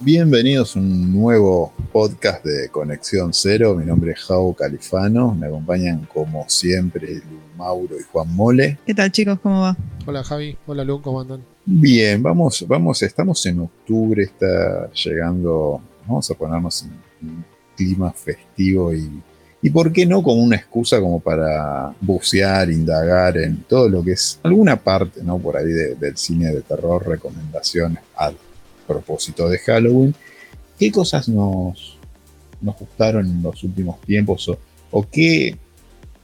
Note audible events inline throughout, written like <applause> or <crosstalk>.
Bienvenidos a un nuevo podcast de Conexión Cero. Mi nombre es Jau Califano. Me acompañan como siempre Mauro y Juan Mole. ¿Qué tal chicos? ¿Cómo va? Hola Javi, hola Lu, ¿cómo andan? Bien, vamos, vamos, estamos en octubre, está llegando, vamos a ponernos en un clima festivo y, y por qué no como una excusa como para bucear, indagar en todo lo que es alguna parte, ¿no? Por ahí del cine de terror, recomendaciones al propósito de Halloween. ¿Qué cosas nos, nos gustaron en los últimos tiempos o, o qué,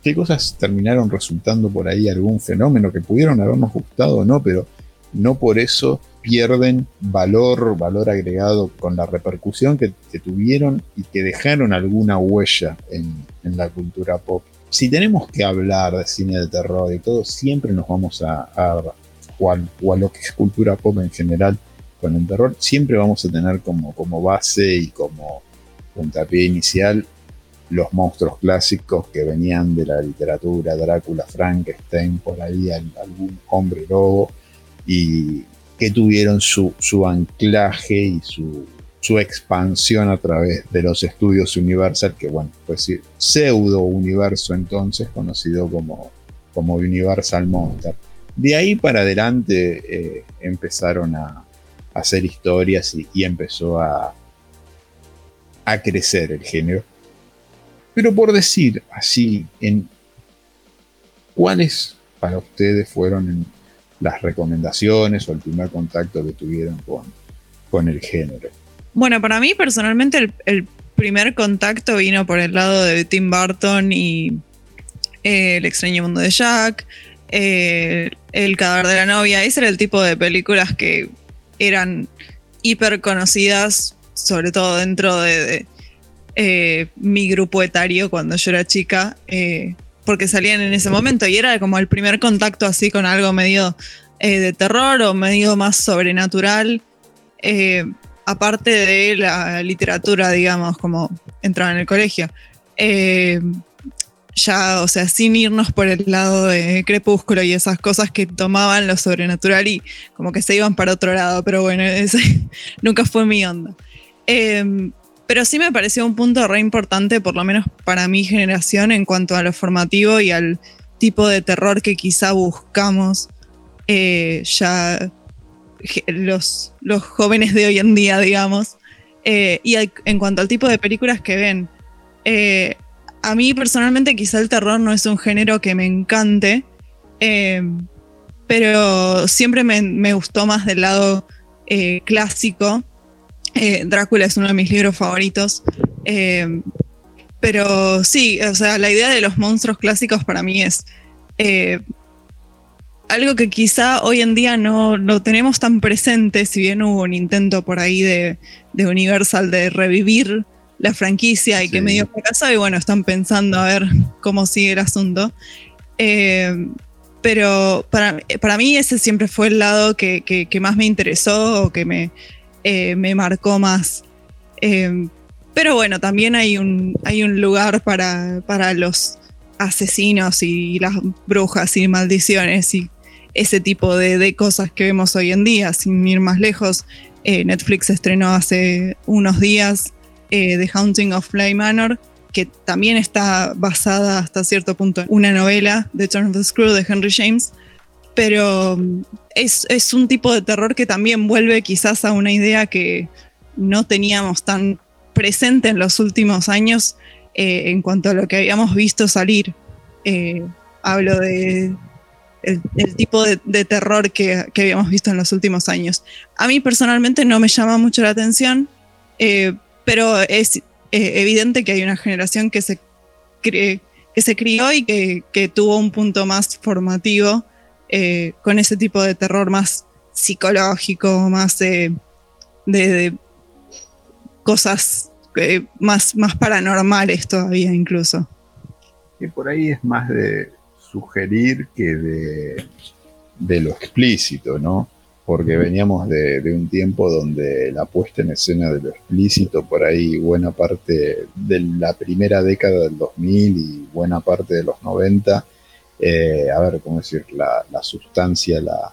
qué cosas terminaron resultando por ahí algún fenómeno que pudieron habernos gustado o no, pero no por eso pierden valor, valor agregado con la repercusión que, tuvieron y que dejaron alguna huella en, la cultura pop. Si tenemos que hablar de cine de terror y todo, siempre nos vamos a, a, o a, lo que es cultura pop en general con el terror, siempre vamos a tener como, como base y como puntapié inicial los monstruos clásicos que venían de la literatura, Drácula, Frankenstein, por ahí algún hombre lobo, y que tuvieron su, su anclaje y su, su, expansión a través de los estudios Universal, que bueno, pues pseudo universo entonces, conocido como, como Universal Monster. De ahí para adelante eh, empezaron a, hacer historias y, empezó a, a crecer el género. Pero por decir así, en ¿cuáles para ustedes fueron las recomendaciones o el primer contacto que tuvieron con, con el género? Bueno, para mí personalmente el, primer contacto vino por el lado de Tim Burton y eh, El extraño mundo de Jack, eh, El cadáver de la novia. Ese era el tipo de películas que eran hiper conocidas, sobre todo dentro de, eh, mi grupo etario cuando yo era chica porque salían en ese momento y era como el primer contacto así con algo medio eh, de terror o medio más sobrenatural, eh, aparte de la literatura, digamos, como entraba en el colegio. Ya, o sea, sin irnos por el lado de Crepúsculo y esas cosas que tomaban lo sobrenatural y como que se iban para otro lado, pero bueno, ese <laughs> nunca fue mi onda. Pero sí me pareció un punto re importante, por lo menos para mi generación, en cuanto a lo formativo y al tipo de terror que quizá buscamos eh, ya los, los jóvenes de hoy en día, digamos. Eh, y en cuanto al tipo de películas que ven, eh, a mí personalmente quizá el terror no es un género que me encante, pero siempre me, gustó más del lado clásico eh, Drácula es uno de mis libros favoritos. Eh, pero sí, o sea, la idea de los monstruos clásicos para mí es eh, algo que quizá hoy en día no, no, tenemos tan presente, si bien hubo un intento por ahí de, Universal de revivir la franquicia y que medio fracasó y bueno, están pensando a ver cómo sigue el asunto. pero para, para, mí ese siempre fue el lado que, que más me interesó o que me, eh, me marcó más. Eh, pero bueno, también hay un, hay un lugar para, para los asesinos y las brujas y maldiciones y ese tipo de, cosas que vemos hoy en día, sin ir más lejos. Eh, Netflix estrenó hace unos días The Haunting of Fly Manor, que también está basada hasta cierto punto en una novela, The Turn of the Screw de Henry James, pero es, un tipo de terror que también vuelve quizás a una idea que no teníamos tan presente en los últimos años eh, en cuanto a lo que habíamos visto salir. Eh, hablo de el, tipo de, terror que, habíamos visto en los últimos años. A mí personalmente no me llama mucho la atención, eh, pero es evidente que hay una generación que se, que se crió y que, que tuvo un punto más formativo eh, con ese tipo de terror más psicológico, más de, cosas eh, más, más paranormales todavía incluso. Que por ahí es más de sugerir que de, de lo explícito, ¿no? Porque veníamos de, un tiempo donde la puesta en escena de lo explícito, por ahí buena parte de la primera década del 2000 y buena parte de los 90, eh, a ver, ¿cómo decir? La, sustancia, la,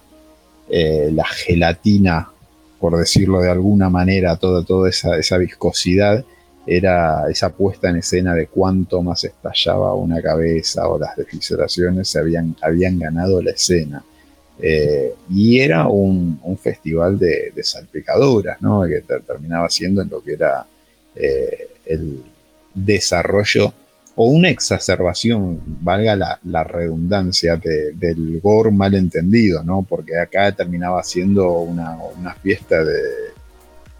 eh, la gelatina por decirlo de alguna manera, toda, toda esa, viscosidad era esa puesta en escena de cuánto más estallaba una cabeza o las desfisuraciones se habían, habían ganado la escena. Eh, y era un, festival de, salpicaduras, ¿no? que terminaba siendo en lo que era eh, el desarrollo o una exacerbación, valga la, redundancia, del gore mal entendido, ¿no? porque acá terminaba siendo una, fiesta de,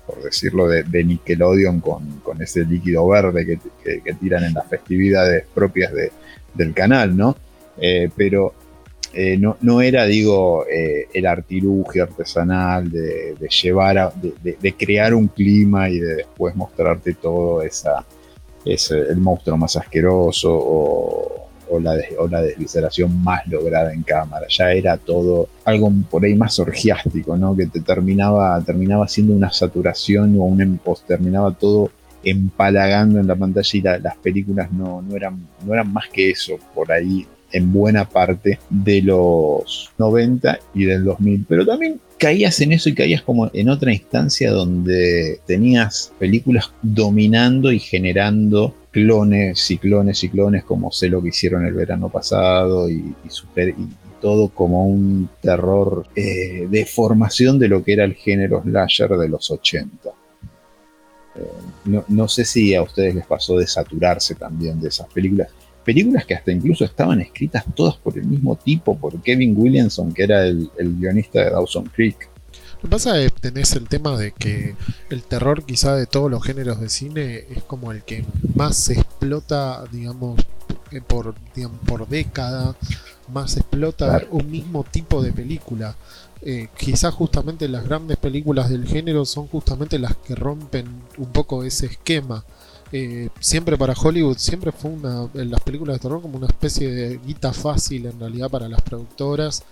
por decirlo, de, Nickelodeon con, ese líquido verde que, tiran en las festividades propias del canal, ¿no? Eh, pero eh, no, era, digo, eh, el artilugio artesanal de, llevar, de, crear un clima y de después mostrarte todo esa, ese, el monstruo más asqueroso o, la, o la más lograda en cámara. Ya era todo algo por ahí más orgiástico, ¿no? Que te terminaba, terminaba siendo una saturación o un em, terminaba todo empalagando en la pantalla y las películas no, no, eran, no eran más que eso por ahí en buena parte de los 90 y del 2000, pero también caías en eso y caías como en otra instancia donde tenías películas dominando y generando clones y clones y clones como sé lo que hicieron el verano pasado y, todo como un terror eh, de formación de lo que era el género slasher de los 80. Eh, no, sé si a ustedes les pasó de saturarse también de esas películas películas que hasta incluso estaban escritas todas por el mismo tipo, por Kevin Williamson, que era el, guionista de Dawson Creek. Lo que pasa es que tenés el tema de que el terror quizá de todos los géneros de cine es como el que más se explota, digamos, eh, por, por década, más explota un mismo tipo de película. Eh, quizás justamente las grandes películas del género son justamente las que rompen un poco ese esquema. Eh, siempre para Hollywood, siempre fue una, en las películas de terror como una especie de guita fácil en realidad para las productoras.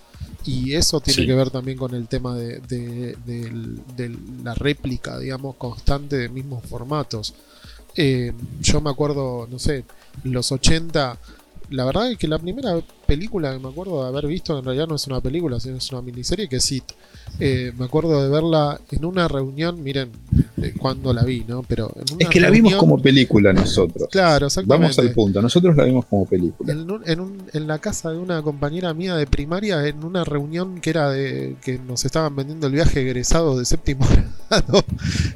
Y eso tiene que ver también con el tema de, de, la réplica, digamos, constante de mismos formatos. Eh, yo me acuerdo, no sé, los 80 la verdad es que la primera película que me acuerdo de haber visto, en realidad no es una película, sino es una miniserie, que sí, eh, me acuerdo de verla en una reunión, miren cuando la vi, ¿no? Pero es que la vimos como película nosotros. Claro, exactamente. Vamos al punto, nosotros la vimos como película. En, en, la casa de una compañera mía de primaria, en una reunión que era de que nos estaban vendiendo el viaje egresado de séptimo <laughs> grado,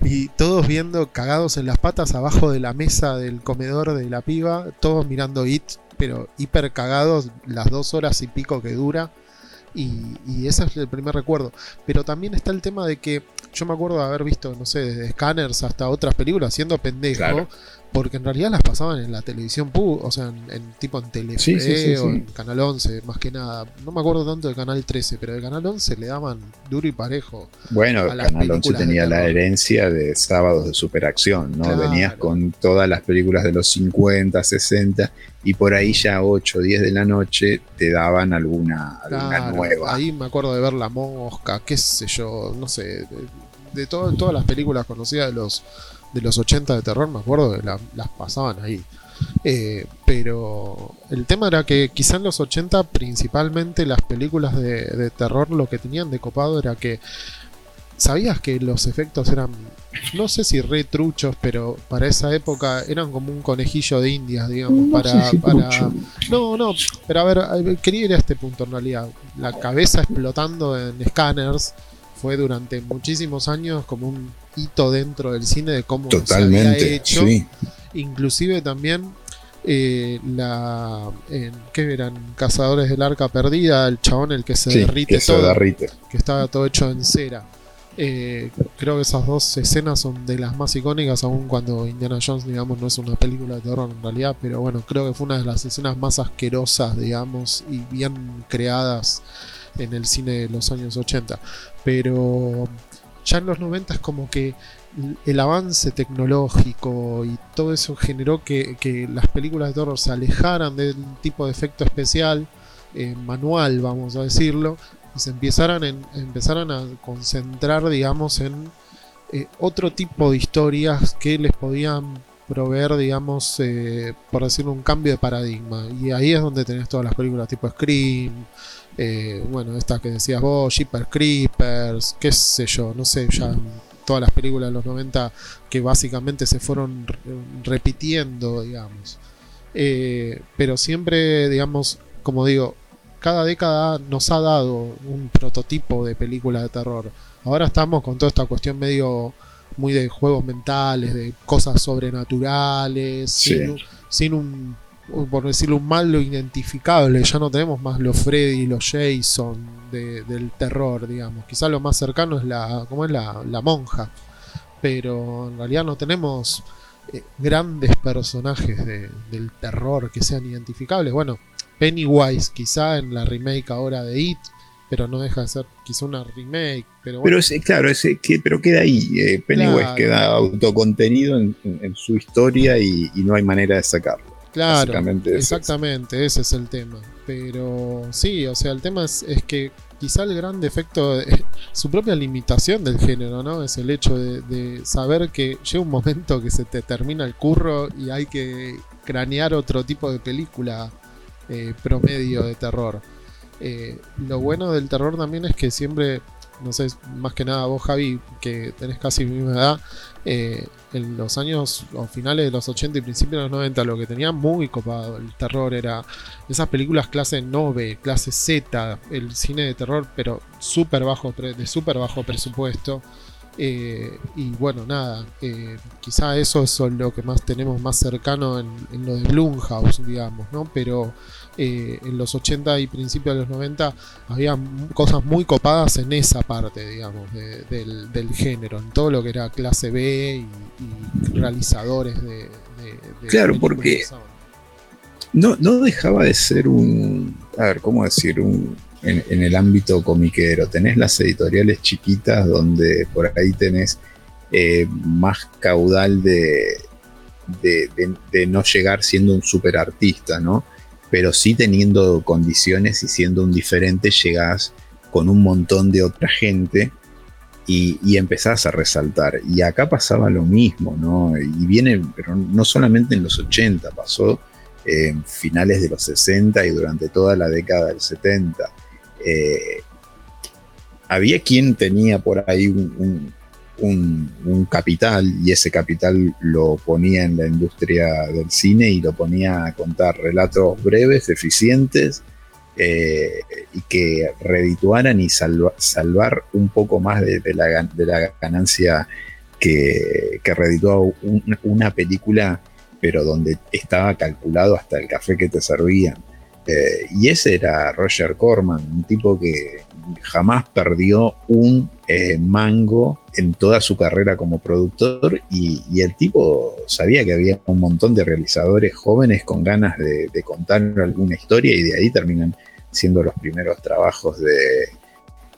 y todos viendo cagados en las patas abajo de la mesa del comedor de la piba, todos mirando It pero hiper cagados las dos horas y pico que dura. Y, ese es el primer recuerdo. Pero también está el tema de que yo me acuerdo de haber visto, no sé, desde Scanners hasta otras películas siendo pendejo, porque en realidad las pasaban en la televisión, o sea, en, tipo en Telefe o en Canal 11, más que nada. No me acuerdo tanto de Canal 13, pero de Canal 11 le daban duro y parejo. Bueno, Canal 11 tenía la herencia de sábados de superacción, ¿no? Venías con todas las películas de los 50, 60 y por ahí ya 8, 10 de la noche te daban alguna, nueva. Ahí me acuerdo de ver La Mosca, qué sé yo, no sé, de, todas las películas conocidas de los de los 80 de terror, me acuerdo que las pasaban ahí. Eh, pero el tema era que quizá en los 80 principalmente las películas de, terror lo que tenían de copado era que sabías que los efectos eran, no sé si retruchos, pero para esa época eran como un conejillo de indias, digamos, para, para... No, no, pero a ver, quería ir a este punto en realidad. La cabeza explotando en escáneres fue durante muchísimos años como un hito dentro del cine de cómo se había hecho. Inclusive también eh, la en, ¿qué eran? Cazadores del Arca Perdida, el chabón el que se derrite todo, que estaba todo hecho en cera. Eh, creo que esas dos escenas son de las más icónicas, aun cuando Indiana Jones, digamos, no es una película de terror en realidad, pero bueno, creo que fue una de las escenas más asquerosas, digamos, y bien creadas en el cine de los años 80. Pero ya en los 90 es como que el avance tecnológico y todo eso generó que, las películas de terror se alejaran del tipo de efecto especial, eh, manual, vamos a decirlo, y se empezaran, en, empezaran a concentrar, digamos, en eh, otro tipo de historias que les podían proveer, digamos, eh, por decirlo, un cambio de paradigma. Y ahí es donde tenés todas las películas tipo Scream, Eh, bueno, esta que decías vos, Jeepers Creepers, qué sé yo, no sé, ya todas las películas de los 90 que básicamente se fueron repitiendo, digamos. Eh, pero siempre, digamos, como digo, cada década nos ha dado un prototipo de película de terror. Ahora estamos con toda esta cuestión medio muy de juegos mentales, de cosas sobrenaturales, sin, un, por decirlo, un mal lo identificable. Ya no tenemos más los Freddy, los Jason del terror, digamos. Quizá lo más cercano es la, ¿cómo es la, la monja. Pero en realidad no tenemos eh, grandes personajes del terror que sean identificables. Bueno, Pennywise quizá en la remake ahora de It, pero no deja de ser quizá una remake. Pero, pero claro, ese, que, pero queda ahí. Eh, Pennywise queda autocontenido en, su historia y, no hay manera de sacarlo. Claro, exactamente, ese es el tema. Pero sí, o sea, el tema es, que quizá el gran defecto, de, <laughs> su propia limitación del género, ¿no? Es el hecho de, saber que llega un momento que se te termina el curro y hay que cranear otro tipo de película eh, promedio de terror. Eh, lo bueno del terror también es que siempre, no sé, más que nada vos Javi, que tenés casi mi misma edad, eh, en los años o finales de los 80 y principios de los 90 lo que tenía muy copado el terror era esas películas clase 9, clase Z, el cine de terror pero super bajo, de súper bajo presupuesto. Y bueno, nada, quizá eso es lo que más tenemos más cercano en, en, lo de Blumhouse, digamos, ¿no? Pero eh, en los 80 y principios de los 90 había cosas muy copadas en esa parte, digamos, del, género, en todo lo que era clase B y, realizadores de... claro, porque no, no dejaba de ser un, a ver, ¿cómo decir? Un, en, el ámbito comiquero. Tenés las editoriales chiquitas donde por ahí tenés eh, más caudal de, de, no llegar siendo un super artista, ¿no? pero sí teniendo condiciones y siendo un diferente, llegás con un montón de otra gente y, empezás a resaltar. Y acá pasaba lo mismo, ¿no? Y viene, pero no solamente en los 80, pasó en finales de los 60 y durante toda la década del 70. Eh, había quien tenía por ahí un, capital y ese capital lo ponía en la industria del cine y lo ponía a contar relatos breves, eficientes eh, y que redituaran y salvar un poco más de, la, ganancia que, que una película, pero donde estaba calculado hasta el café que te servían. Y ese era Roger Corman, un tipo que jamás perdió un eh, mango en toda su carrera como productor y, el tipo sabía que había un montón de realizadores jóvenes con ganas de, contar alguna historia y de ahí terminan siendo los primeros trabajos de,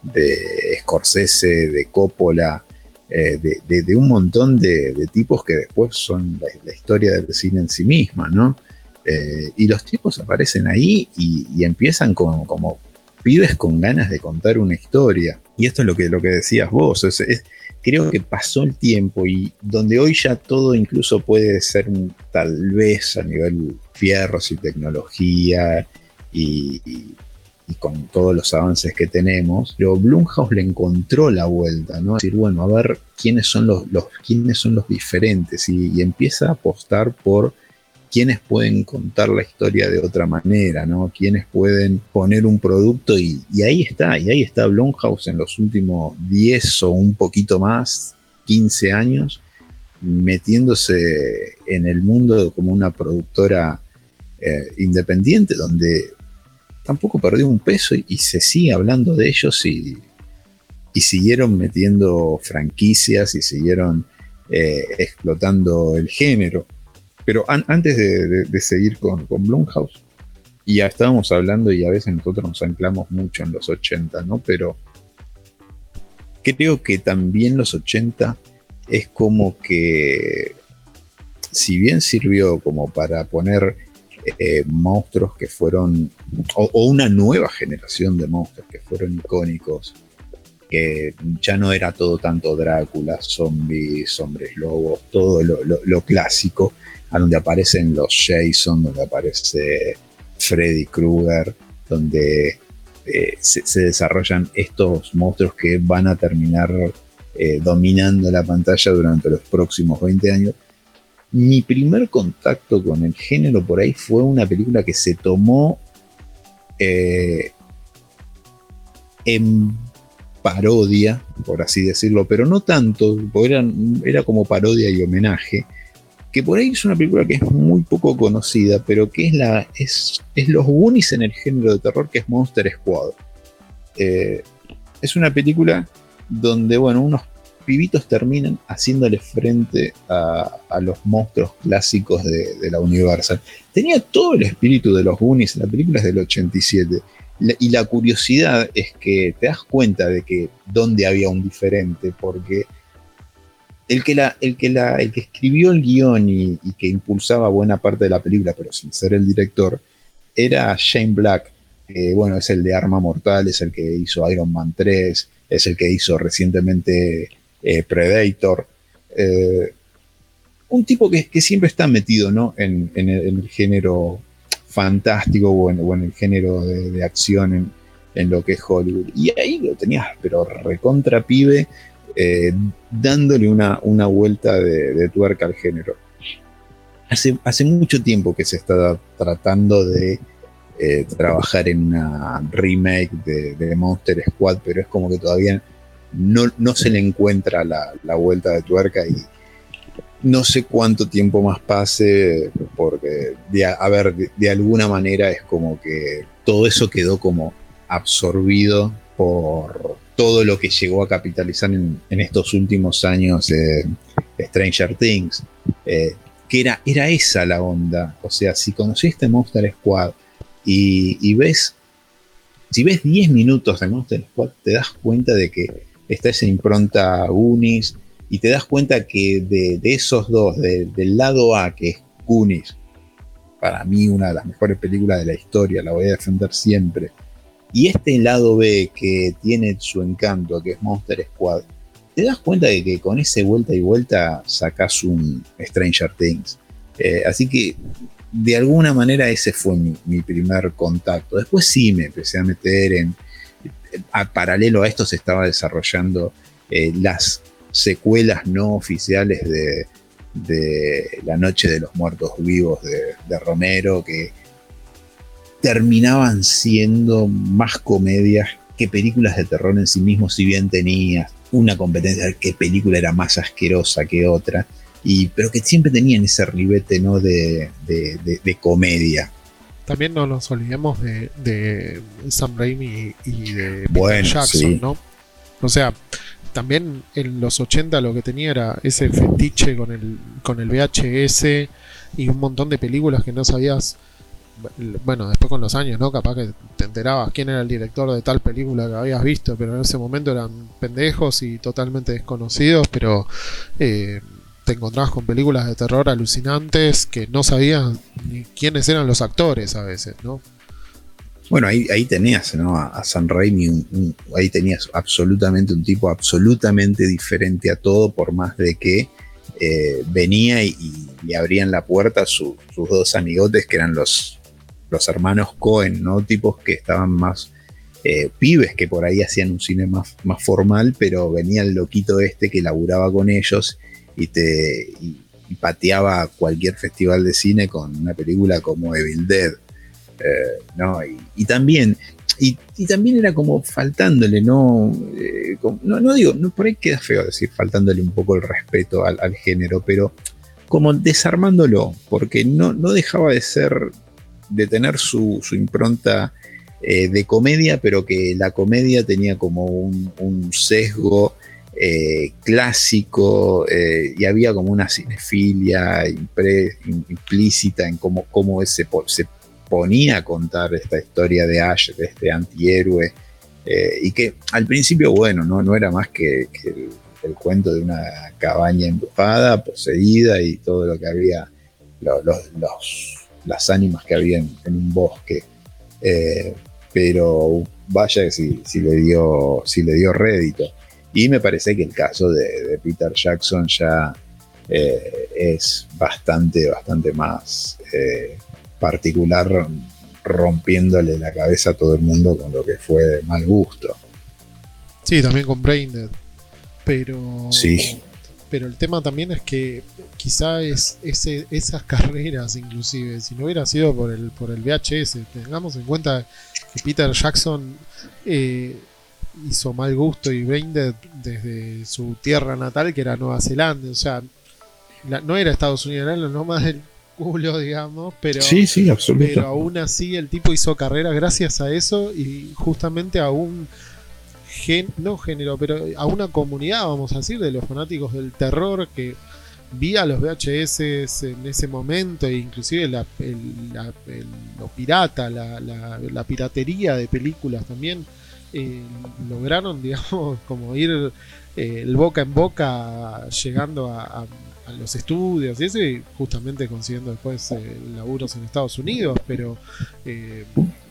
de Scorsese, de Coppola, eh, de, un montón de, tipos que después son la, historia del cine en sí misma, ¿no? Eh, y los tipos aparecen ahí y, empiezan como, pibes con ganas de contar una historia. Y esto es lo que, lo que decías vos. creo que pasó el tiempo y donde hoy ya todo incluso puede ser tal vez a nivel fierros y tecnología y, con todos los avances que tenemos, pero Blumhouse le encontró la vuelta, ¿no? decir, bueno, a ver quiénes son los quiénes son los diferentes y empieza a apostar por quienes pueden contar la historia de otra manera, ¿no? Quienes pueden poner un producto y, ahí está, y ahí está Blumhouse en los últimos 10 o un poquito más, 15 años, metiéndose en el mundo como una productora eh, independiente, donde tampoco perdió un peso y, se sigue hablando de ellos y, siguieron metiendo franquicias y siguieron eh, explotando el género. Pero antes de, seguir con, con Blumhouse, y ya estábamos hablando y a veces nosotros nos anclamos mucho en los 80, ¿no? Pero creo que también los 80 es como que, si bien sirvió como para poner eh, monstruos que fueron, o, una nueva generación de monstruos que fueron icónicos, que ya no era todo tanto Drácula, zombies, hombres lobos, todo lo clásico, a donde aparecen los Jason, donde aparece Freddy Krueger, donde eh, se, desarrollan estos monstruos que van a terminar eh, dominando la pantalla durante los próximos 20 años. Mi primer contacto con el género por ahí fue una película que se tomó en parodia, por así decirlo, pero no tanto, porque era como parodia y homenaje, que por ahí es una película que es muy poco conocida, pero que es, la, es, es los Goonies en el género de terror, que es Monster Squad. Eh, es una película donde, bueno, unos pibitos terminan haciéndole frente a, los monstruos clásicos de, de, la Universal. Tenía todo el espíritu de los Goonies, la película es del 87 y la curiosidad es que te das cuenta de que dónde había un diferente, porque el que, la, el que, la, el que escribió el guion y, que impulsaba buena parte de la película, pero sin ser el director, era Shane Black, bueno, es el de Arma Mortal, es el que hizo Iron Man 3, es el que hizo recientemente eh, Predator. Eh, un tipo que, que, siempre está metido ¿no? en, en el género fantástico o en, el género de, acción en, lo que es Hollywood. Y ahí lo tenías, pero recontra pibe, eh, dándole una, una vuelta de, tuerca al género. Hace, hace mucho tiempo que se está tratando de eh, trabajar en una remake de, Monster Squad, pero es como que todavía no, no se le encuentra la, la vuelta de tuerca y, no sé cuánto tiempo más pase, porque, de, a ver, de, alguna manera es como que todo eso quedó como absorbido por todo lo que llegó a capitalizar en, estos últimos años de Stranger Things. Eh, que era, era esa la onda. O sea, si conociste Monster Squad y, y ves, si ves 10 minutos de Monster Squad, te das cuenta de que está esa impronta Unis, y te das cuenta que de, esos dos, del lado A, que es Goonies, para mí una de las mejores películas de la historia, la voy a defender siempre, y este lado B que tiene su encanto, que es Monster Squad, te das cuenta de que con ese vuelta y vuelta sacas un Stranger Things. Eh, así que de alguna manera ese fue mi, primer contacto. Después sí me empecé a meter en, paralelo a esto se estaba desarrollando eh, las secuelas no oficiales de, La Noche de los Muertos Vivos de, Romero, que terminaban siendo más comedias que películas de terror en sí mismo, si bien tenía una competencia de qué película era más asquerosa que otra, y, pero que siempre tenían ese ribete ¿no? de, comedia. También no nos olvidemos de, Sam Raimi y de Peter Jackson, ¿no? O sea, también en los 80 lo que tenía era ese fetiche con el, con el VHS y un montón de películas que no sabías. Bueno, después con los años, ¿no? Capaz que te enterabas quién era el director de tal película que habías visto, pero en ese momento eran pendejos y totalmente desconocidos, pero eh, te encontrabas con películas de terror alucinantes que no sabías ni quiénes eran los actores a veces, ¿no? Bueno, ahí, ahí tenías ¿no? a, San Raimi, ahí tenías absolutamente un tipo absolutamente diferente a todo, por más de que eh, venía y, abrían la puerta a sus dos amigotes que eran los, los hermanos Cohen, ¿no? Tipos que estaban más eh, pibes que por ahí hacían un cine más, más formal, pero venía el loquito este que laburaba con ellos y te y pateaba cualquier festival de cine con una película como Evil Dead. Eh, ¿no? Y, también, y, también era como faltándole, ¿no? Eh, no, no, digo, no, por ahí queda feo decir faltándole un poco el respeto al, género, pero como desarmándolo, porque no, no dejaba de ser, de tener su, impronta eh, de comedia, pero que la comedia tenía como un, sesgo clásico y había como una cinefilia implícita en cómo, cómo ese, se ponía a contar esta historia de Ash, de este antihéroe, eh, y que al principio, bueno, no, no era más que, el, cuento de una cabaña embrujada, poseída y todo lo que había, los, las ánimas que había en, un bosque. Eh, pero vaya que si, le dio, si le dio rédito. Y me parece que el caso de, Peter Jackson ya eh, es bastante, bastante más particular rompiéndole la cabeza a todo el mundo con lo que fue de mal gusto. Sí, también con Braindead. Pero. Sí. Pero el tema también es que quizá es ese, esas carreras, inclusive, si no hubiera sido por el, por el VHS, tengamos en cuenta que Peter Jackson eh, hizo mal gusto y Braindead desde su tierra natal, que era Nueva Zelanda. O sea, no era Estados Unidos, era lo más del culo, digamos, pero, sí, sí, absolutamente. pero aún así el tipo hizo carrera gracias a eso y justamente a un gen, no género, pero a una comunidad, vamos a decir, de los fanáticos del terror que vía los VHS en ese momento, e inclusive la, lo pirata, la, la, piratería de películas también, eh, lograron, <laughs> digamos, como ir eh, el boca en boca llegando a, los estudios y eso, y justamente consiguiendo después eh, laburos en Estados Unidos, pero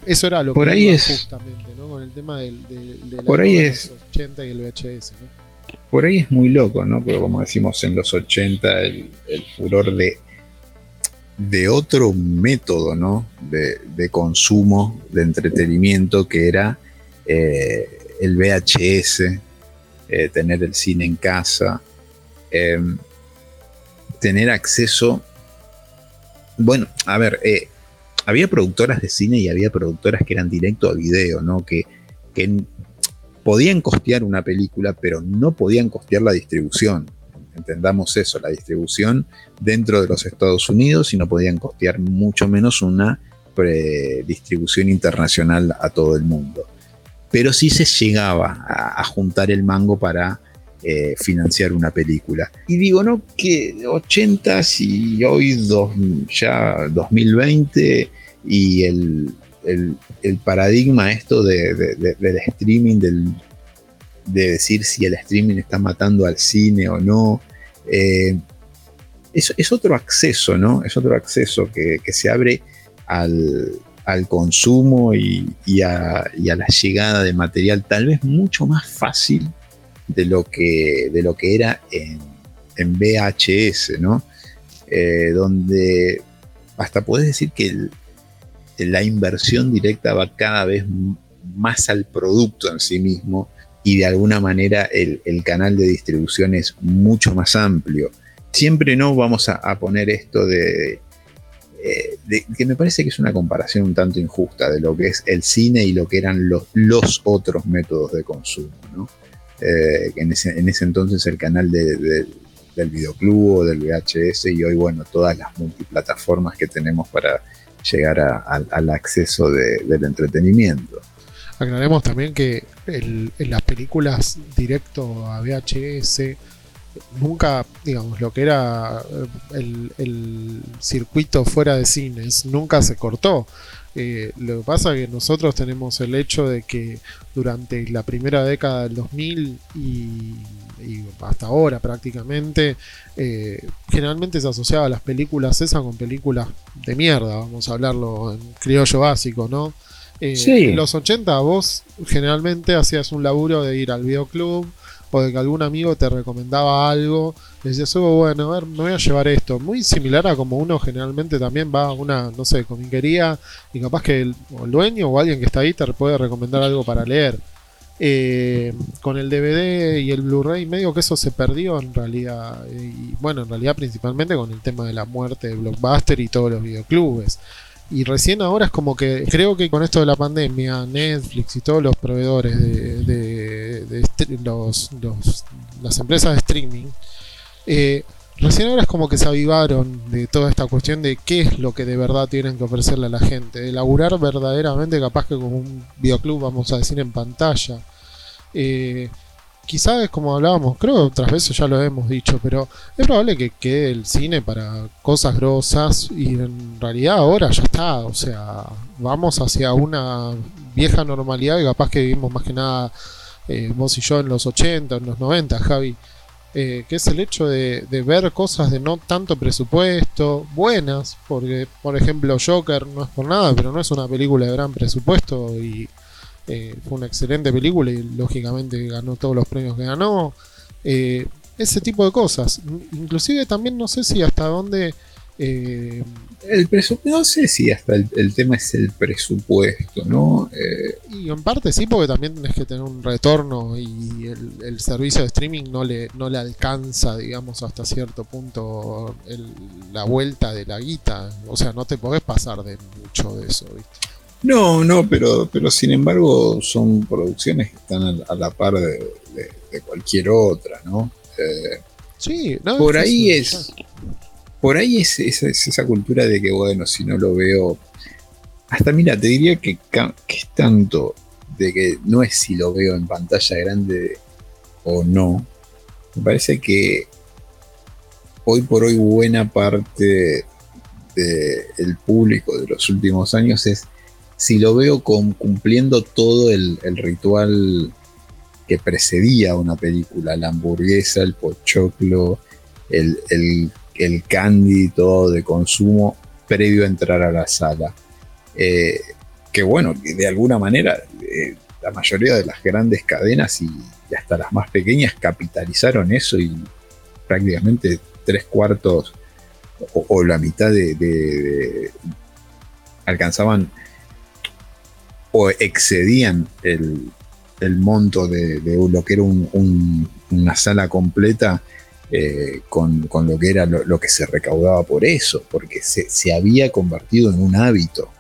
eso era lo por que ahí es, justamente, ¿no? Con el tema del, de, por ahí es, 80 y el VHS, ¿no? Por ahí es muy loco, ¿no? Pero como decimos en los 80, el, el furor de, de otro método, ¿no? De, de, consumo, de entretenimiento que era eh, el VHS, eh, tener el cine en casa, eh, tener acceso. Bueno, a ver, eh, había productoras de cine y había productoras que eran directo a video, ¿no? Que, podían costear una película, pero no podían costear la distribución. Entendamos eso, la distribución dentro de los Estados Unidos y no podían costear mucho menos una distribución internacional a todo el mundo. Pero sí se llegaba a juntar el mango para eh, financiar una película. Y digo, ¿no? Que 80s y hoy dos, ya 2020 y el, el, paradigma esto de, de, de, del streaming, del, de decir si el streaming está matando al cine o no, eh, es, es, otro acceso, ¿no? Es otro acceso que, que se abre al, al consumo y, y, a, y, a, la llegada de material tal vez mucho más fácil de lo que, de lo que era en, en VHS, ¿no? Eh, donde hasta puedes decir que la inversión directa va cada vez más al producto en sí mismo y de alguna manera el, el canal de distribución es mucho más amplio. Siempre no vamos a, poner esto de, de, que me parece que es una comparación un tanto injusta de lo que es el cine y lo que eran los, los otros métodos de consumo. Eh, en, ese, en, ese, entonces el canal de, de, del videoclub o del VHS y hoy, bueno, todas las multiplataformas que tenemos para llegar al acceso de, del entretenimiento. Aclaremos también que en las películas directo a VHS nunca, digamos, lo que era el, el, circuito fuera de cines, nunca se cortó. Eh, lo que pasa es que nosotros tenemos el hecho de que durante la primera década del 2000 y, y hasta ahora prácticamente, eh, generalmente se asociaba a las películas esas con películas de mierda, vamos a hablarlo en criollo básico, ¿no? Eh, sí. En los 80 vos generalmente hacías un laburo de ir al videoclub o de que algún amigo te recomendaba algo, le decías, oh, bueno, a ver, me voy a llevar esto. Muy similar a como uno generalmente también va a una, no sé, comiquería y capaz que el, dueño o alguien que está ahí te puede recomendar algo para leer. Eh, con el DVD y el Blu-ray medio que eso se perdió en realidad y bueno en realidad principalmente con el tema de la muerte de Blockbuster y todos los videoclubes y recién ahora es como que creo que con esto de la pandemia, Netflix y todos los proveedores de, de los, los, las empresas de streaming, eh, recién ahora es como que se avivaron de toda esta cuestión de qué es lo que de verdad tienen que ofrecerle a la gente, de laburar verdaderamente capaz que como un videoclub, vamos a decir, en pantalla. Eh, quizás como hablábamos, creo que otras veces ya lo hemos dicho, pero es probable que quede el cine para cosas grosas y en realidad ahora ya está, o sea, vamos hacia una vieja normalidad y capaz que vivimos más que nada eh, vos y yo en los 80, en los 90, Javi, eh, que es el hecho de, de, ver cosas de no tanto presupuesto, buenas, porque por ejemplo Joker no es por nada, pero no es una película de gran presupuesto y eh, fue una excelente película y lógicamente ganó todos los premios que ganó. Eh, ese tipo de cosas. Inclusive también no sé si hasta dónde Eh, el presupuesto, no sé si hasta el, tema es el presupuesto, ¿no? Y en parte sí, porque también tenés que tener un retorno y el, servicio de streaming no le, no le alcanza, digamos, hasta cierto punto la vuelta de la guita. O sea, no te podés pasar de mucho de eso, ¿viste? No, no, pero, pero sin embargo son producciones que están a, la par de, cualquier otra, ¿no? Eh, sí, no, por ahí es por ahí es, esa cultura de que, bueno, si no lo veo. Hasta mira, te diría que, es tanto de que no es si lo veo en pantalla grande o no. Me parece que hoy por hoy buena parte del público de los últimos años es si lo veo cumpliendo todo el, ritual que precedía una película, la hamburguesa, el pochoclo, el, el el candy todo de consumo previo a entrar a la sala. Eh, que bueno, de alguna manera eh, la mayoría de las grandes cadenas y, hasta las más pequeñas capitalizaron eso y prácticamente tres cuartos o, la mitad de, alcanzaban o excedían el, monto de, lo que era una sala completa eh, con, lo que era lo, que se recaudaba por eso, porque se, había convertido en un hábito.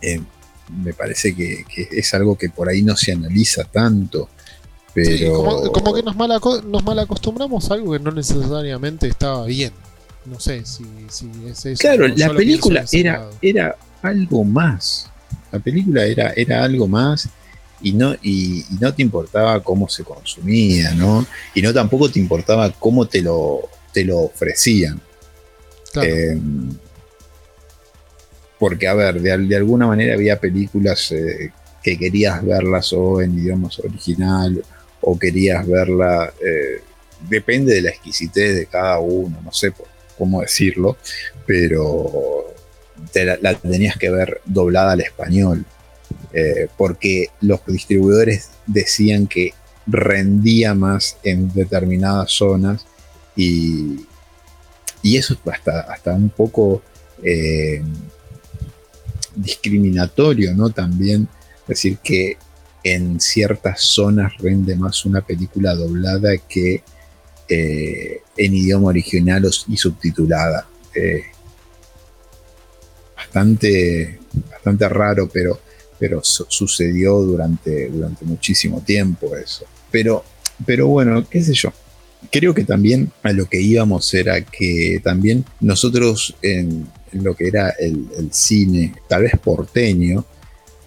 Eh, me parece que, es algo que por ahí no se analiza tanto. Pero... como, que nos mal, nos mal acostumbramos a algo que no necesariamente estaba bien. No sé si, es eso. Claro, la película era, era algo más. La película era, era algo más y no, y, no te importaba cómo se consumía, ¿no? Y no tampoco te importaba cómo te lo, te lo ofrecían. Eh, porque, a ver, de, alguna manera había películas eh, que querías verlas o en idiomas original o querías verla, eh, depende de la exquisitez de cada uno, no sé cómo decirlo, pero la tenías que ver doblada al español. Eh, porque los distribuidores decían que rendía más en determinadas zonas y, y eso es hasta, hasta un poco eh, discriminatorio, ¿no? También decir que en ciertas zonas rende más una película doblada que eh, en idioma original y subtitulada. Bastante, bastante raro, pero pero sucedió durante, durante muchísimo tiempo eso. Pero, pero bueno, qué sé yo. Creo que también a lo que íbamos era que también nosotros en, lo que era el, cine, tal vez porteño,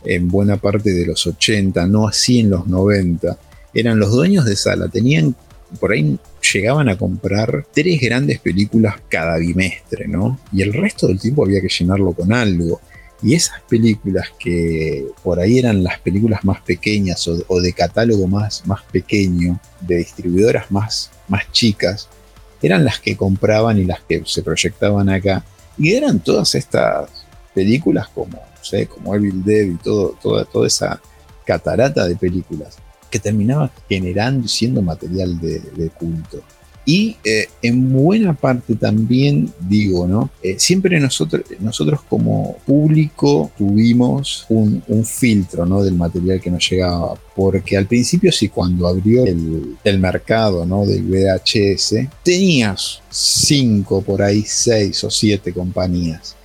en buena parte de los 80, no así en los 90, eran los dueños de sala, tenían por ahí llegaban a comprar tres grandes películas cada bimestre, ¿no? Y el resto del tiempo había que llenarlo con algo. Y esas películas que por ahí eran las películas más pequeñas o, de catálogo más, más pequeño, de distribuidoras más, más chicas, eran las que compraban y las que se proyectaban acá. Y eran todas estas películas como, sé, como Evil Dead y todo, toda, toda esa catarata de películas que terminaban generando y siendo material de culto. Y eh, en buena parte también digo, ¿no? Eh, siempre nosotros, nosotros como público tuvimos un, filtro, ¿no? Del material que nos llegaba. Porque al principio sí, cuando abrió el, el mercado, ¿no? Del VHS, tenías cinco, por ahí seis o siete compañías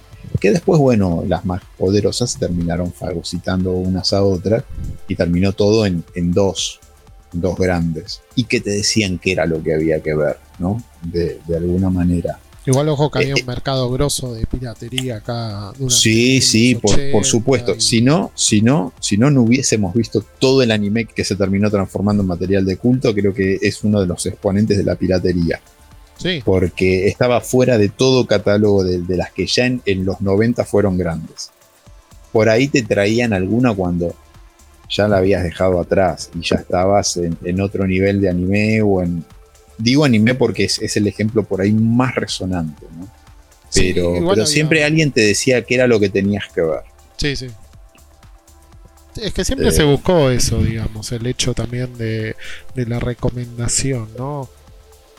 que después, bueno, las más poderosas terminaron fagocitando unas a otras y terminó todo en, en dos dos grandes, y que te decían que era lo que había que ver, ¿no? De, alguna manera. Igual ojo que había eh, un mercado grosso de piratería acá. Sí, sí, por, supuesto. Si no, si no, si no, no hubiésemos visto todo el anime que se terminó transformando en material de culto, creo que es uno de los exponentes de la piratería. Sí. Porque estaba fuera de todo catálogo de, las que ya en, en, los 90 fueron grandes. Por ahí te traían alguna cuando ya la habías dejado atrás y ya estabas en, otro nivel de anime o en... Digo anime porque es, el ejemplo por ahí más resonante, ¿no? Pero, siempre alguien te decía que era lo que tenías que ver. Sí, sí. Es que siempre se eh. buscó eso, digamos, el hecho también de, la recomendación, ¿no?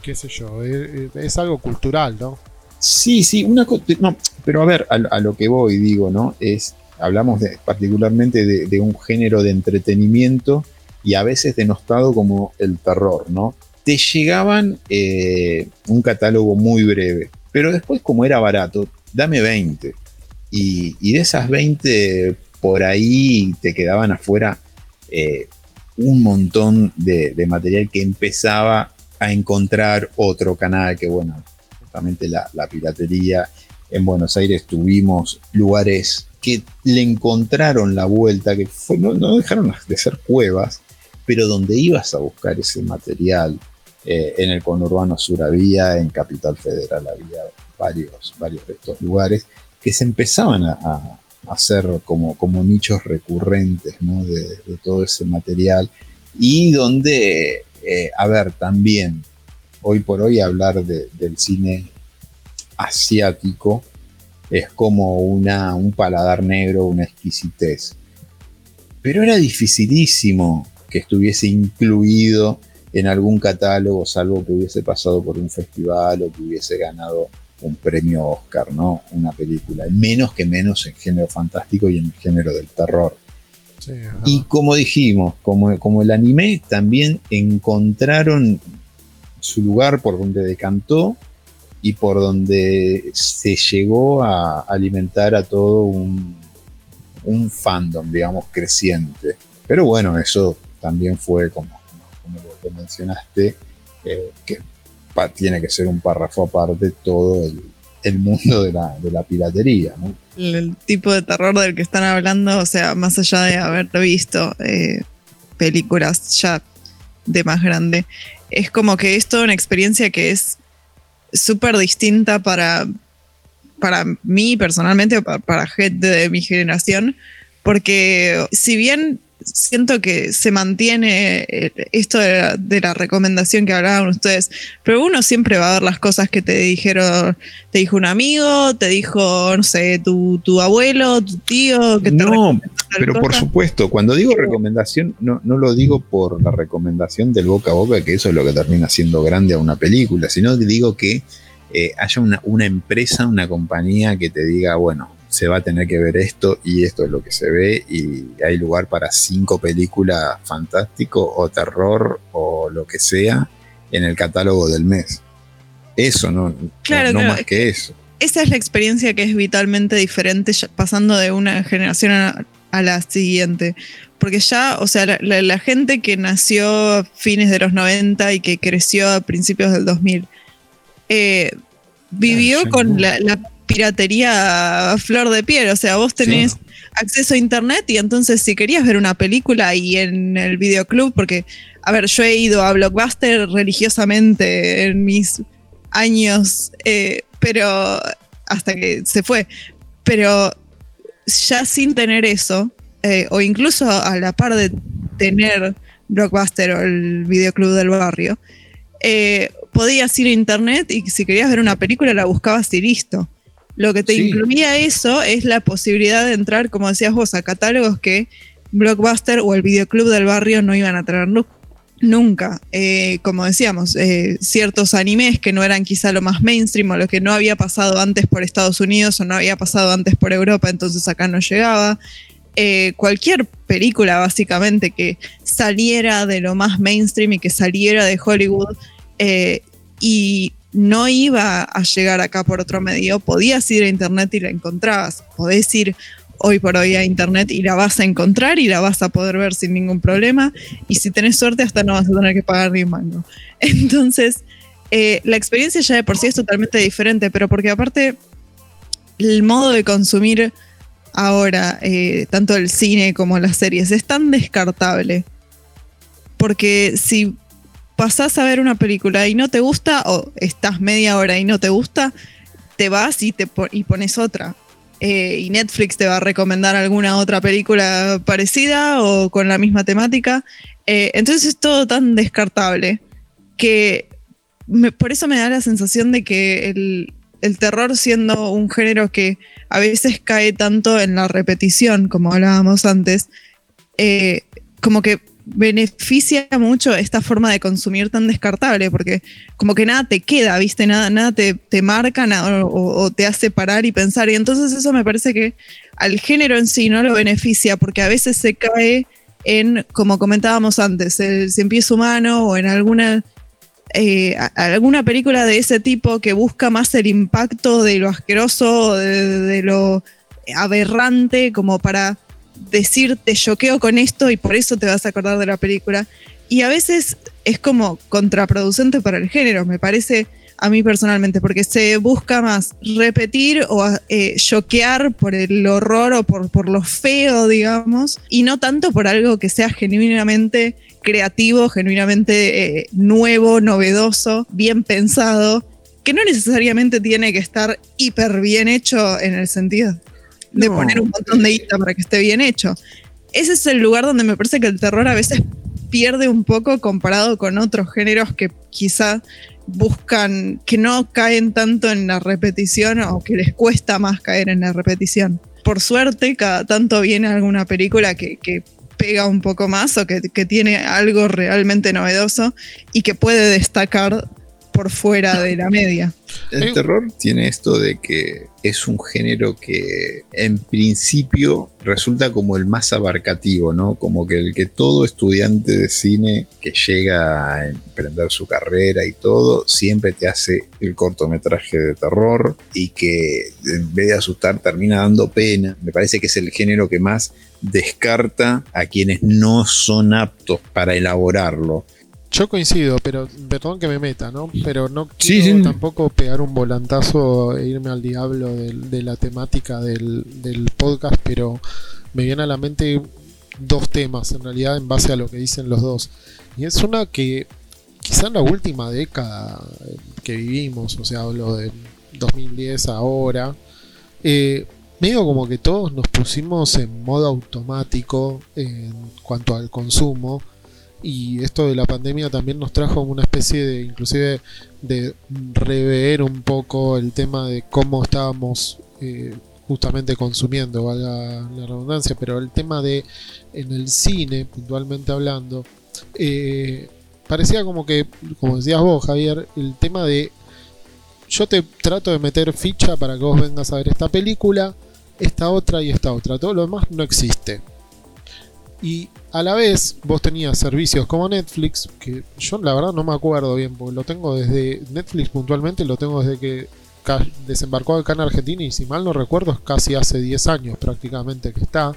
Qué sé yo, es, algo cultural, ¿no? Sí, sí, una cosa, no, pero a ver, a, lo que voy, digo, ¿no? Es, hablamos de, particularmente de, un género de entretenimiento y a veces denostado como el terror, ¿no? Te llegaban eh, un catálogo muy breve, pero después como era barato, dame 20. Y, de esas 20, por ahí te quedaban afuera eh, un montón de, de material que empezaba a encontrar otro canal que, bueno, justamente la, piratería. En Buenos Aires tuvimos lugares que le encontraron la vuelta, que no, dejaron de ser cuevas, pero donde ibas a buscar ese material. Eh, en el conurbano sur había, en Capital Federal había varios, varios de estos lugares que se empezaban a, hacer como, como nichos recurrentes de, todo ese material y donde, eh, a ver, también hoy por hoy hablar del cine asiático es como una, un paladar negro, una exquisitez. Pero era dificilísimo que estuviese incluido en algún catálogo, salvo que hubiese pasado por un festival o que hubiese ganado un premio Oscar, ¿no? Una película. Menos que menos en género fantástico y en el género del terror. Y como dijimos, como, como el anime, también encontraron su lugar por donde decantó y por donde se llegó a alimentar a todo un, un fandom, digamos, creciente. Pero bueno, eso también fue, como, como lo mencionaste, eh, que tiene que ser un párrafo aparte todo el, mundo de la, de la piratería. El, tipo de terror del que están hablando, o sea, más allá de haber visto eh, películas ya de más grande, es como que es toda una experiencia que es súper distinta para, para mí personalmente, para, para gente de mi generación, porque si bien siento que se mantiene eh, esto de la, recomendación que hablaban ustedes, pero uno siempre va a ver las cosas que te dijeron, te dijo un amigo, te dijo, no sé, tu, tu abuelo, tu tío. Que no, pero por supuesto, cuando digo recomendación, no, no lo digo por la recomendación del boca a boca, que eso es lo que termina siendo grande a una película, sino que digo que eh, haya una, una empresa, una compañía que te diga, bueno, se va a tener que ver esto y esto es lo que se ve y hay lugar para cinco películas fantástico o terror o lo que sea en el catálogo del mes. Eso, no, claro, no, más que eso. Esa es la experiencia que es vitalmente diferente pasando de una generación a, la siguiente. Porque ya, o sea, la, gente que nació a fines de los 90 y que creció a principios del 2000, eh, vivió con la, piratería a flor de piel. O sea, vos tenés acceso a internet y entonces si querías ver una película y en el videoclub, porque, a ver, yo he ido a Blockbuster religiosamente en mis años, eh, pero hasta que se fue. Pero ya sin tener eso, eh, o incluso a la par de tener Blockbuster o el videoclub del barrio, eh, podías ir a internet y si querías ver una película la buscabas y listo. Lo que te incluía eso es la posibilidad de entrar, como decías vos, a catálogos que Blockbuster o el videoclub del barrio no iban a traer nunca. Eh, como decíamos, eh, ciertos animes que no eran quizá lo más mainstream o lo que no había pasado antes por Estados Unidos o no había pasado antes por Europa, entonces acá no llegaba. Eh, cualquier película básicamente que saliera de lo más mainstream y que saliera de Hollywood y no iba a llegar acá por otro medio, podías ir a internet y la encontrabas. Podés ir hoy por hoy a internet y la vas a encontrar y la vas a poder ver sin ningún problema. Y si tenés suerte, hasta no vas a tener que pagar ni un mango. <laughs> Entonces, eh, la experiencia ya de por sí es totalmente diferente, pero porque aparte el modo de consumir ahora, eh, tanto el cine como las series, es tan descartable. Porque si pasás a ver una película y no te gusta, o estás media hora y no te gusta, te vas y, te pones otra. Eh, y Netflix te va a recomendar alguna otra película parecida o con la misma temática. Eh, entonces es todo tan descartable que por eso me da la sensación de que el, el, terror siendo un género que a veces cae tanto en la repetición, como hablábamos antes, eh, como que beneficia mucho esta forma de consumir tan descartable, porque como que nada te queda, ¿viste? Nada, nada te, te marca nada, o, te hace parar y pensar. Y entonces eso me parece que al género en sí no lo beneficia, porque a veces se cae en, como comentábamos antes, el cien pies humano o en alguna, eh, alguna película de ese tipo que busca más el impacto de lo asqueroso, de lo aberrante, como para decir te choqueo con esto y por eso te vas a acordar de la película. Y a veces es como contraproducente para el género, me parece a mí personalmente, porque se busca más repetir o eh, choquear por el horror o por, por lo feo, digamos, y no tanto por algo que sea genuinamente creativo, genuinamente eh, nuevo, novedoso, bien pensado, que no necesariamente tiene que estar hiper bien hecho en el sentido de poner un montón de guita para que esté bien hecho. Ese es el lugar donde me parece que el terror a veces pierde un poco comparado con otros géneros que quizá buscan, que no caen tanto en la repetición o que les cuesta más caer en la repetición. Por suerte, cada tanto viene alguna película que, pega un poco más o que, que, tiene algo realmente novedoso y que puede destacar por fuera de la media. El terror tiene esto de que es un género que en principio resulta como el más abarcativo, ¿no? Como que el que todo estudiante de cine que llega a emprender su carrera y todo, siempre te hace el cortometraje de terror y que en vez de asustar termina dando pena. Me parece que es el género que más descarta a quienes no son aptos para elaborarlo. Yo coincido, pero perdón que me meta, ¿no? Pero no quiero tampoco pegar un volantazo e irme al diablo de, la temática del, podcast, pero me viene a la mente dos temas en realidad en base a lo que dicen los dos. Y es una que quizá en la última década que vivimos, o sea, hablo de 2010 ahora, eh, medio como que todos nos pusimos en modo automático en cuanto al consumo y esto de la pandemia también nos trajo una especie de inclusive de rever un poco el tema de cómo estábamos eh, justamente consumiendo, valga la redundancia, pero el tema de en el cine, puntualmente hablando, eh, parecía como que, como decías vos, Javier, el tema de yo te trato de meter ficha para que vos vengas a ver esta película, esta otra y esta otra, todo lo demás no existe. Y a la vez, vos tenías servicios como Netflix, que yo la verdad no me acuerdo bien, porque lo tengo desde Netflix puntualmente, lo tengo desde que desembarcó acá en Argentina y si mal no recuerdo es casi hace 10 años prácticamente que está.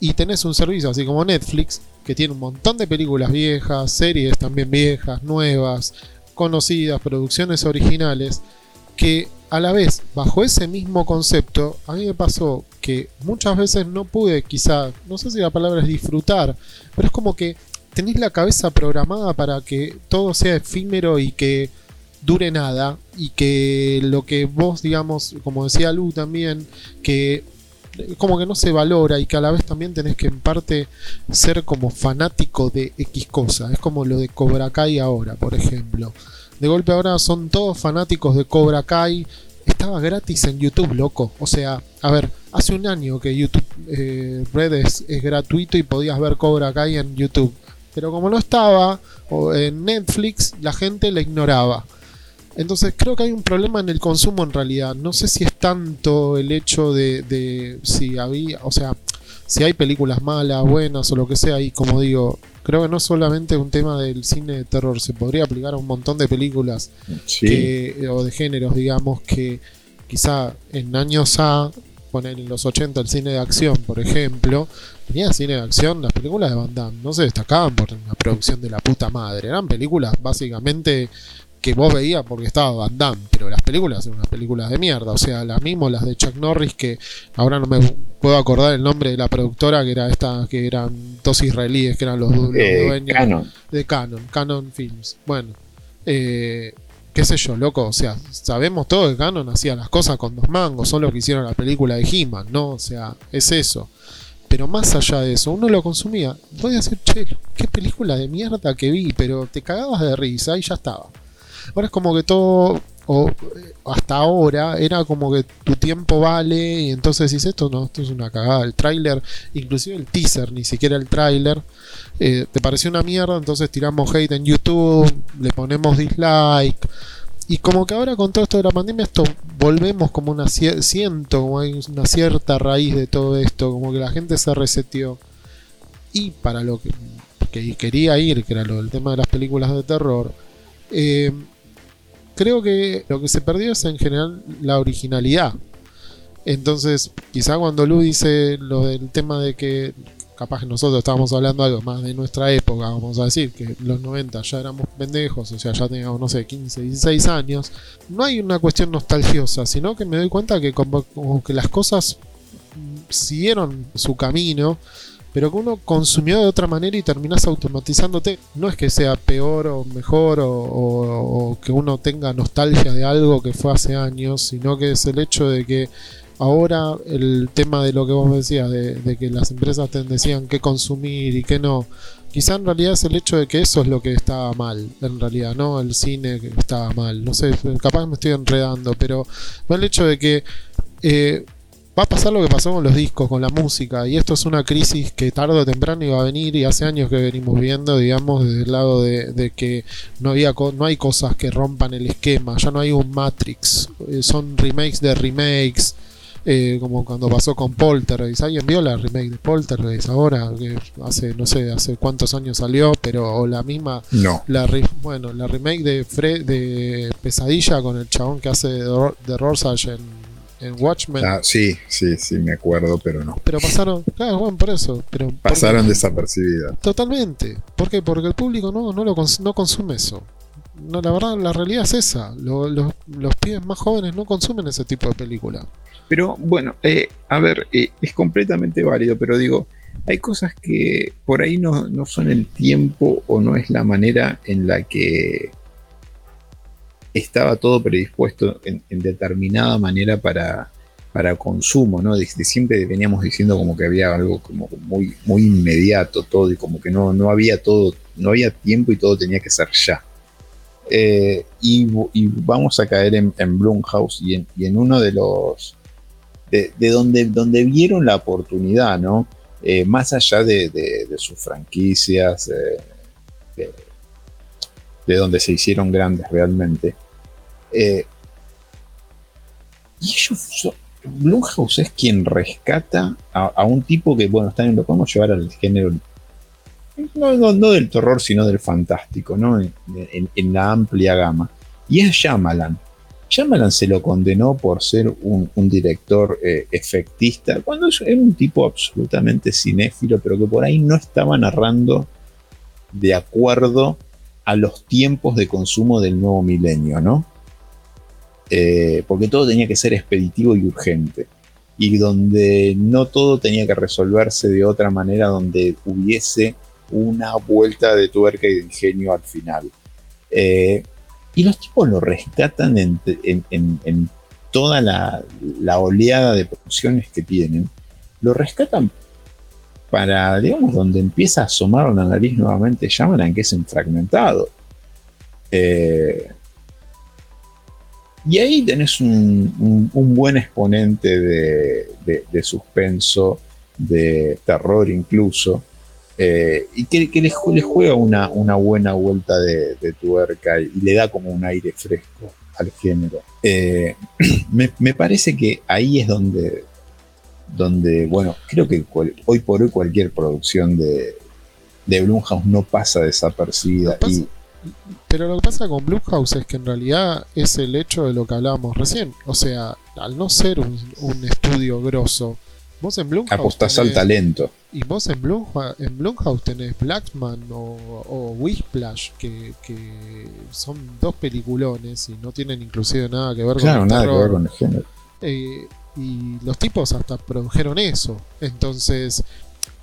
Y tenés un servicio así como Netflix, que tiene un montón de películas viejas, series también viejas, nuevas, conocidas, producciones originales, que a la vez, bajo ese mismo concepto, a mí me pasó que muchas veces no pude, quizá, no sé si la palabra es disfrutar, pero es como que tenés la cabeza programada para que todo sea efímero y que dure nada y que lo que vos, digamos, como decía Lu también, que como que no se valora y que a la vez también tenés que en parte ser como fanático de X cosa. Es como lo de Cobra Kai ahora, por ejemplo. De golpe ahora son todos fanáticos de Cobra Kai. Estaba gratis en YouTube, loco. O sea, a ver, hace un año que YouTube eh, Red es, gratuito y podías ver Cobra Kai en YouTube. Pero como no estaba en Netflix, la gente la ignoraba. Entonces creo que hay un problema en el consumo en realidad. No sé si es tanto el hecho de, de si había, o sea, si hay películas malas, buenas o lo que sea. Y como digo, creo que no solamente un tema del cine de terror, se podría aplicar a un montón de películas o de géneros, digamos, que quizá en años A, poner en los 80 el cine de acción, por ejemplo, tenía cine de acción, las películas de Van Damme no se destacaban por una producción de la puta madre, eran películas básicamente que vos veías porque estaba Van Damme, pero las películas eran unas películas de mierda, o sea, las mismas, las de Chuck Norris, que ahora no me puedo acordar el nombre de la productora, que era esta, que eran dos israelíes, que eran los, eh, dueños de Canon, Canon Films. Bueno, eh, qué sé yo, loco, o sea, sabemos todo que Canon hacía las cosas con dos mangos, son los que hicieron la película de He-Man, ¿no? O sea, es eso. Pero más allá de eso, uno lo consumía. Voy a decir, che, qué película de mierda que vi, pero te cagabas de risa y ya estaba. Ahora es como que todo o eh, hasta ahora era como que tu tiempo vale y entonces dices esto no, esto es una cagada. El tráiler, inclusive el teaser, ni siquiera el tráiler, eh, te pareció una mierda, entonces tiramos hate en YouTube, le ponemos dislike. Y como que ahora con todo esto de la pandemia, esto volvemos como una siento como hay una cierta raíz de todo esto, como que la gente se reseteó. Y para lo que, que quería ir, que era lo del tema de las películas de terror, eh, creo que lo que se perdió es en general la originalidad. Entonces, quizá cuando Lu dice lo del tema de que capaz que nosotros estábamos hablando algo más de nuestra época, vamos a decir, que los 90 ya éramos pendejos, o sea, ya teníamos, no sé, 15, 16 años, no hay una cuestión nostalgiosa, sino que me doy cuenta que como que las cosas siguieron su camino pero que uno consumió de otra manera y terminás automatizándote. No es que sea peor o mejor o, que uno tenga nostalgia de algo que fue hace años, sino que es el hecho de que ahora el tema de lo que vos decías, de, que las empresas te decían qué consumir y qué no, quizá en realidad es el hecho de que eso es lo que estaba mal, en realidad, no el cine estaba mal. No sé, capaz me estoy enredando, pero el hecho de que eh, va a pasar lo que pasó con los discos, con la música, y esto es una crisis que tarde o temprano iba a venir y hace años que venimos viendo, digamos, desde el lado de, que no, había no hay cosas que rompan el esquema, ya no hay un Matrix, eh, son remakes de remakes. Eh, como cuando pasó con Poltergeist. ¿Alguien vio la remake de Poltergeist ahora? Que hace, no sé, hace cuántos años salió, pero la misma. No. La bueno, la remake de, de Pesadilla con el chabón que hace de, de Rorschach en en Watchmen. Ah, sí, sí, sí, me acuerdo, pero no. Pero pasaron, claro, bueno, por eso. Pero pasaron desapercibidas. Totalmente. ¿Por qué? Porque el público no, no, lo no consume eso. No, la verdad, la realidad es esa. los, los pibes más jóvenes no consumen ese tipo de película. Pero bueno, eh, a ver, eh, es completamente válido, pero digo, hay cosas que por ahí no, no son el tiempo o no es la manera en la que estaba todo predispuesto en, determinada manera para, para consumo, ¿no? De, siempre veníamos diciendo como que había algo como muy, muy inmediato todo y como que no, no había todo, no había tiempo y todo tenía que ser ya. Eh, y, vamos a caer en, en Blumhouse y en, en, uno de los de, donde, donde vieron la oportunidad, ¿no? Eh, más allá de, sus franquicias, de, donde se hicieron grandes realmente, eh, y ellos, Blumhouse es quien rescata a, un tipo que, bueno, lo podemos llevar al género, no, del terror, sino del fantástico, ¿no? En, la amplia gama. Y es Shyamalan. Shyamalan se lo condenó por ser un, director eh, efectista, cuando es un tipo absolutamente cinéfilo, pero que por ahí no estaba narrando de acuerdo a los tiempos de consumo del nuevo milenio, ¿no? Eh, porque todo tenía que ser expeditivo y urgente, y donde no todo tenía que resolverse de otra manera, donde hubiese una vuelta de tuerca y de ingenio al final. Eh, y los tipos lo rescatan en, toda la, oleada de producciones que tienen, lo rescatan para, digamos, donde empieza a asomar la nariz nuevamente llaman que es enfragmentado. Eh, y ahí tenés un, buen exponente de, suspenso, de terror incluso, eh, y que, les, juega una, buena vuelta de, tuerca y le da como un aire fresco al género. Eh, <clears throat> me, parece que ahí es donde, donde bueno, creo que hoy por hoy cualquier producción de, de Blumhouse no pasa desapercibida. y, pero lo que pasa con Blumhouse es que en realidad es el hecho de lo que hablábamos recién. O sea, al no ser un, estudio grosso, vos en Blumhouse. Apostás al talento. Y vos en, Blumhouse, en Blumhouse tenés Blackman o, o Whiplash, que, son dos peliculones y no tienen inclusive nada que ver con el nada que ver con el género. Eh, y los tipos hasta produjeron eso. Entonces,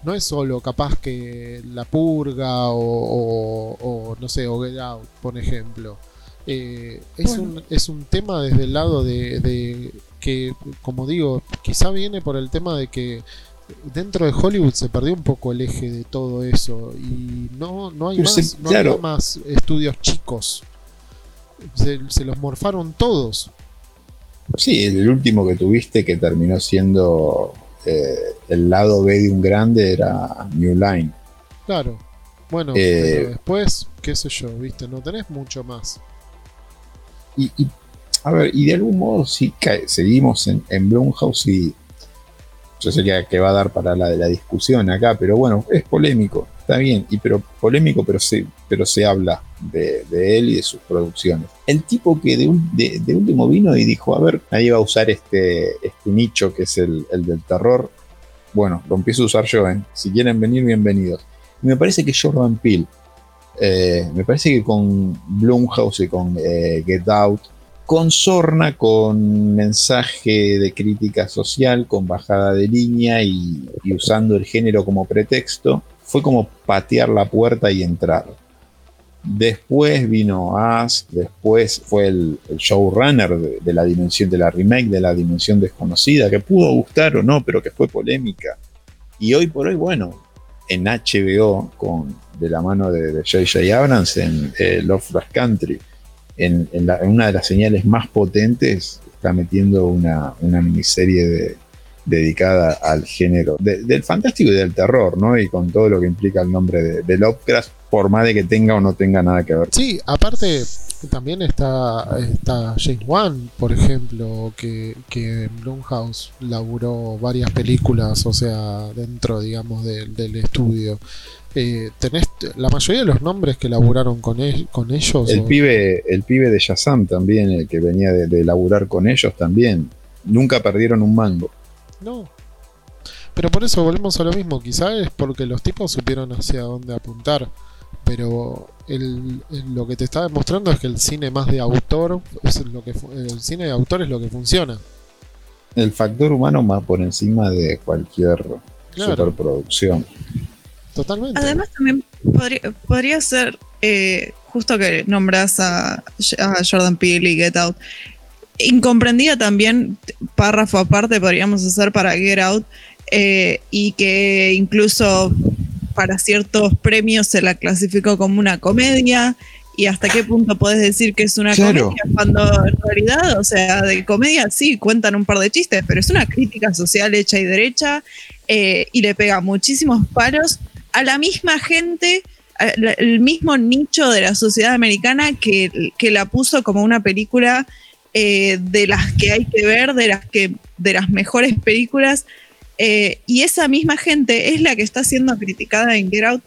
no es solo capaz que La Purga o, no sé, o Get Out, por ejemplo. Eh, es, un, es un tema desde el lado de, que, como digo, quizá viene por el tema de que dentro de Hollywood se perdió un poco el eje de todo eso y no, no, hay, más, no hay más estudios chicos se, los morfaron todos. Sí, el último que tuviste que terminó siendo eh, el lado B de un grande era New Line. Claro. Bueno, eh, pero después, qué sé yo, viste, no tenés mucho más. Y, a ver, y de algún modo sí seguimos en, en Blumhouse y yo sé que, va a dar para la, la discusión acá, pero bueno, es polémico, está bien, y pero polémico, pero se, pero se habla de, él y de sus producciones. El tipo que de, de, último vino y dijo, a ver, nadie va a usar este, este nicho que es el, del terror. Bueno, lo empiezo a usar yo, ¿eh? si quieren venir, bienvenidos. Y me parece que Jordan Peele, eh, me parece que con Blumhouse y con eh, Get Out, con sorna, con mensaje de crítica social, con bajada de línea y, usando el género como pretexto, fue como patear la puerta y entrar. Después vino As, después fue el, showrunner de, la dimensión de la remake de la dimensión desconocida, que pudo gustar o no, pero que fue polémica. Y hoy por hoy, bueno, en HBO, con, de la mano de J.J. Abrams en eh, Lovecraft Country, en, una de las señales más potentes, está metiendo una, miniserie dedicada al género del fantástico y del terror, ¿no? Y con todo lo que implica el nombre de, de Lovecraft, por más de que tenga o no tenga nada que ver. Sí, aparte también está, está James Wan, por ejemplo, que, que en Blumhouse laburó varias películas, o sea, dentro, digamos, del estudio. Eh, tenés la mayoría de los nombres que laburaron con, con ellos. El pibe, el pibe de Shazam también, el que venía de, de, laburar con ellos también. Nunca perdieron un mango. No. Pero por eso volvemos a lo mismo. Quizás es porque los tipos supieron hacia dónde apuntar. Pero el, lo que te está demostrando es que el cine más de autor, es lo que, el cine de autor es lo que funciona. El factor humano más por encima de cualquier superproducción. Totalmente. Además, también podría, ser, eh, justo que nombras a, Jordan Peele y Get Out, incomprendida también, párrafo aparte podríamos hacer para Get Out, eh, y que incluso para ciertos premios se la clasificó como una comedia. ¿Y hasta qué punto puedes decir que es una comedia? Cuando en realidad, o sea, de comedia sí cuentan un par de chistes, pero es una crítica social hecha y derecha eh, y le pega muchísimos palos a la misma gente, el mismo nicho de la sociedad americana que, que la puso como una película eh, de las que hay que ver, de las, que, de las mejores películas. Eh, y esa misma gente es la que está siendo criticada en Get Out,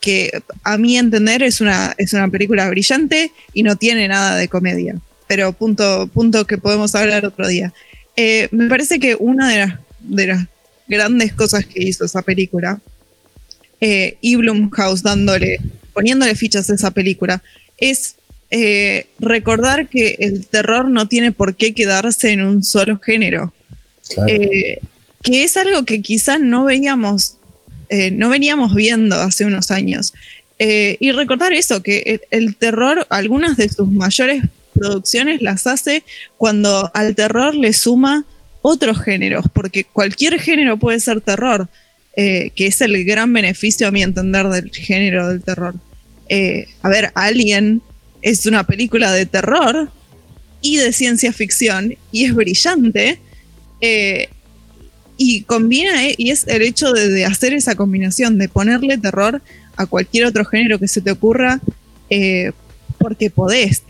que a mi entender es una, es una película brillante y no tiene nada de comedia. Pero punto, punto que podemos hablar otro día. Eh, me parece que una de las, de las grandes cosas que hizo esa película eh, y Blumhouse dándole, poniéndole fichas a esa película, es eh, recordar que el terror no tiene por qué quedarse en un solo género. Eh, que es algo que quizás no veíamos, no veníamos viendo hace unos años. y recordar eso, que el, terror, algunas de sus mayores producciones las hace cuando al terror le suma otros géneros, porque cualquier género puede ser terror. Eh, que es el gran beneficio a mi entender del género del terror. Eh, a ver, Alien es una película de terror y de ciencia ficción y es brillante eh, y combina y es el hecho de, hacer esa combinación, de ponerle terror a cualquier otro género que se te ocurra porque podés.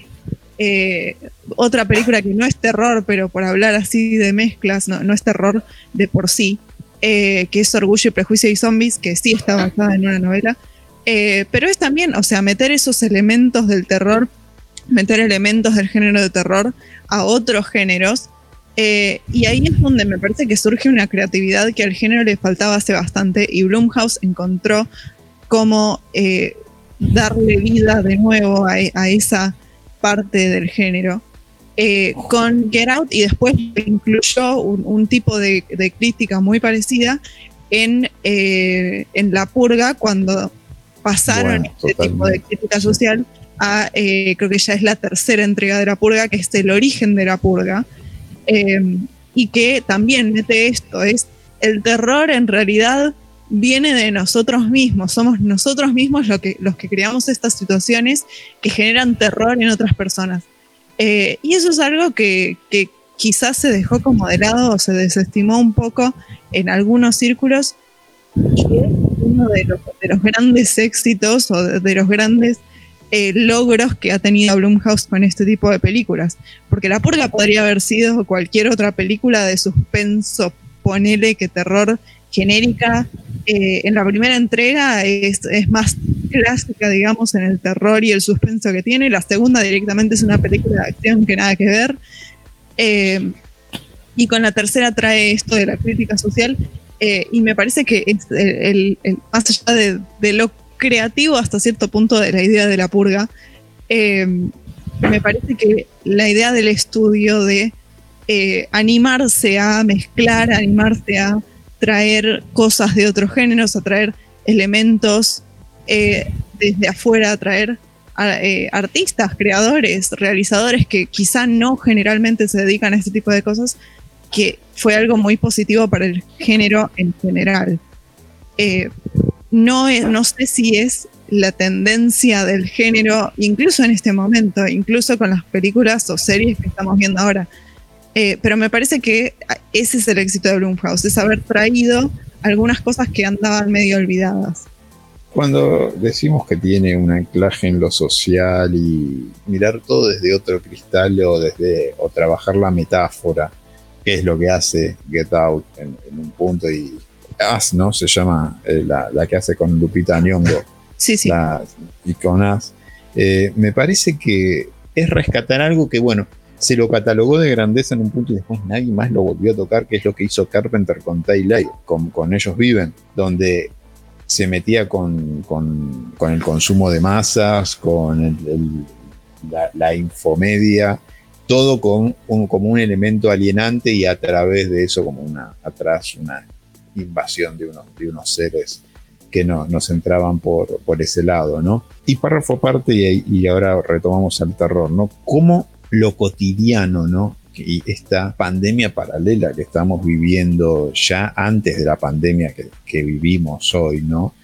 otra película que no es terror, pero por hablar así de mezclas, no es terror de por sí, eh, que es Orgullo y Prejuicio y Zombies, que sí está basada en una novela, eh, pero es también, o sea, meter esos elementos del terror, meter elementos del género de terror a otros géneros, eh, y ahí es donde me parece que surge una creatividad que al género le faltaba hace bastante, y Blumhouse encontró cómo darle vida de nuevo a esa parte del género. Eh, con Get Out y después incluyó un, tipo de, crítica muy parecida en, eh, en La Purga cuando pasaron este tipo de crítica social a, eh, creo que ya es la tercera entrega de La Purga, que es el origen de La Purga, y que también mete esto, es el terror en realidad viene de nosotros mismos, somos nosotros mismos los que, los que creamos estas situaciones que generan terror en otras personas Eh, y eso es algo que, que, quizás se dejó como de lado o se desestimó un poco en algunos círculos. Y es uno de los, de los grandes éxitos o de, de los grandes eh, logros que ha tenido Blumhouse con este tipo de películas. Porque La Purga podría haber sido cualquier otra película de suspenso, ponele que terror genérica. Eh, en la primera entrega es, es, más clásica, digamos, en el terror y el suspenso que tiene. La segunda directamente es una película de acción que nada que ver. Eh, y con la tercera trae esto de la crítica social. Eh, y me parece que es el, el, el, más allá de, de lo creativo hasta cierto punto de la idea de la purga. Eh, me parece que la idea del estudio de eh, animarse a mezclar, animarse a traer cosas de otros géneros, a traer elementos eh, desde afuera, a traer artistas, creadores, realizadores que quizá no generalmente se dedican a este tipo de cosas, que fue algo muy positivo para el género en general. No, es, no sé si es la tendencia del género, incluso en este momento, incluso con las películas o series que estamos viendo ahora. Eh, pero me parece que ese es el éxito de Blumhouse, es haber traído algunas cosas que andaban medio olvidadas. Cuando decimos que tiene un anclaje en lo social y mirar todo desde otro cristal o desde o trabajar la metáfora, que es lo que hace Get Out en un punto y As, ¿no? Se llama eh, la, la, que hace con Lupita Nyong'o. Sí, sí. La, y con As. Eh, me parece que es rescatar algo que, bueno, se lo catalogó de grandeza en un punto y después nadie más lo volvió a tocar, que es lo que hizo Carpenter con Taylor, con, con Ellos Viven, donde se metía con, con, con el consumo de masas, con el, el, la, la, infomedia, todo con un, como un elemento alienante y a través de eso como una, atrás una invasión de unos, de unos seres que no, nos entraban por, por ese lado, ¿no? Y párrafo aparte, y, y ahora retomamos al terror, ¿no? ¿Cómo lo cotidiano, ¿no? Y esta pandemia paralela que estamos viviendo ya antes de la pandemia que, que vivimos hoy, ¿no?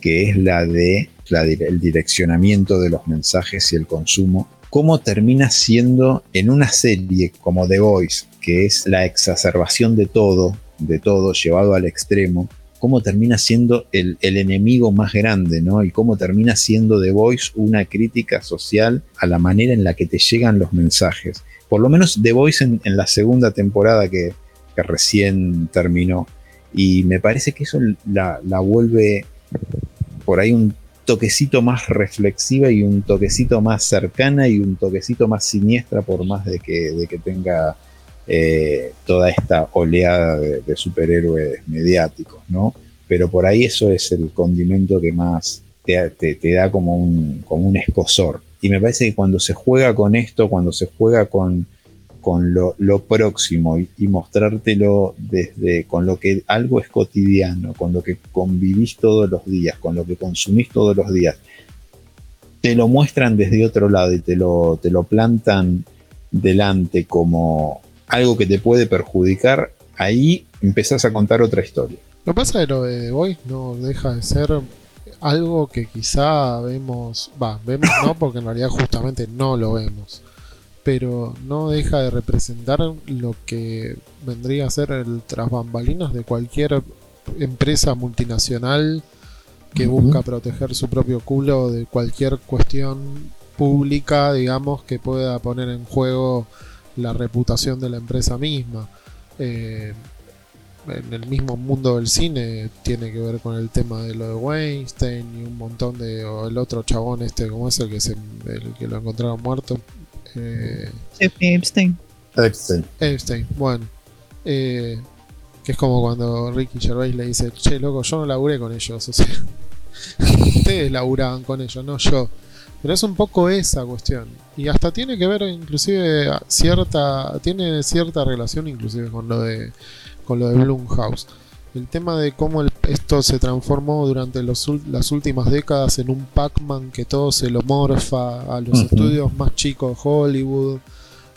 Que es la de la, el direccionamiento de los mensajes y el consumo, cómo termina siendo en una serie como The Voice, que es la exacerbación de todo, de todo llevado al extremo, cómo termina siendo el, el, enemigo más grande, ¿no? Y cómo termina siendo The Voice una crítica social a la manera en la que te llegan los mensajes. Por lo menos The Voice en, en la segunda temporada que, que, recién terminó. Y me parece que eso la, la, vuelve por ahí un toquecito más reflexiva y un toquecito más cercana y un toquecito más siniestra por más de que, de que tenga eh, toda esta oleada de, superhéroes mediáticos, ¿no? Pero por ahí eso es el condimento que más te, da como un, como escosor. Y me parece que cuando se juega con esto, cuando se juega con, lo, próximo y, y, mostrártelo desde con lo que algo es cotidiano, con lo que convivís todos los días, con lo que consumís todos los días, te lo muestran desde otro lado y te lo, te lo plantan delante como, algo que te puede perjudicar, ahí empezás a contar otra historia. Lo que pasa de lo de The Voice no deja de ser algo que quizá vemos, va, vemos no, porque en realidad justamente no lo vemos, pero no deja de representar lo que vendría a ser el tras bambalinas de cualquier empresa multinacional que uh -huh. busca proteger su propio culo de cualquier cuestión pública, digamos, que pueda poner en juego la reputación de la empresa misma. Eh, en el mismo mundo del cine tiene que ver con el tema de lo de Weinstein y un montón de o el otro chabón este como es el que se el que lo encontraron muerto eh, Epstein. Epstein. Epstein bueno. Eh, que es como cuando Ricky Gervais le dice che loco yo no laburé con ellos o sea <laughs> ustedes laburaban con ellos no yo pero es un poco esa cuestión. Y hasta tiene que ver inclusive cierta. tiene cierta relación inclusive con lo de. con lo de Blumhouse. El tema de cómo el, esto se transformó durante los, las últimas décadas en un Pac-Man que todo se lo morfa a los uh -huh. estudios más chicos de Hollywood,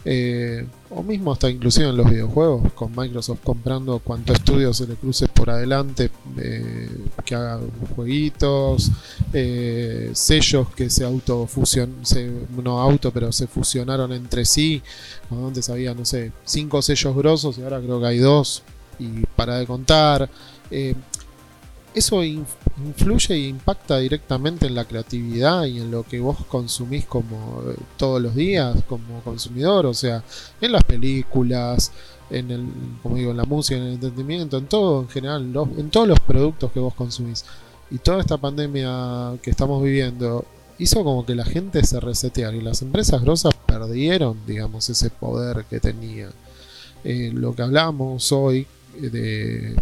Eh, o mismo hasta inclusive en los videojuegos, con Microsoft comprando cuanto estudio se le cruce por adelante, eh, que haga jueguitos, eh, sellos que se autofusion, se, no auto, pero se fusionaron entre sí, cuando antes había, no sé, cinco sellos grosos y ahora creo que hay dos, y para de contar. eso influye e impacta directamente en la creatividad y en lo que vos consumís como eh, todos los días como consumidor, o sea, en las películas, en el, como digo, en la música, en el entretenimiento, en todo en general, en todos los productos que vos consumís. Y toda esta pandemia que estamos viviendo hizo como que la gente se reseteara y las empresas grosas perdieron, digamos, ese poder que tenían. Eh, lo que hablábamos hoy eh, de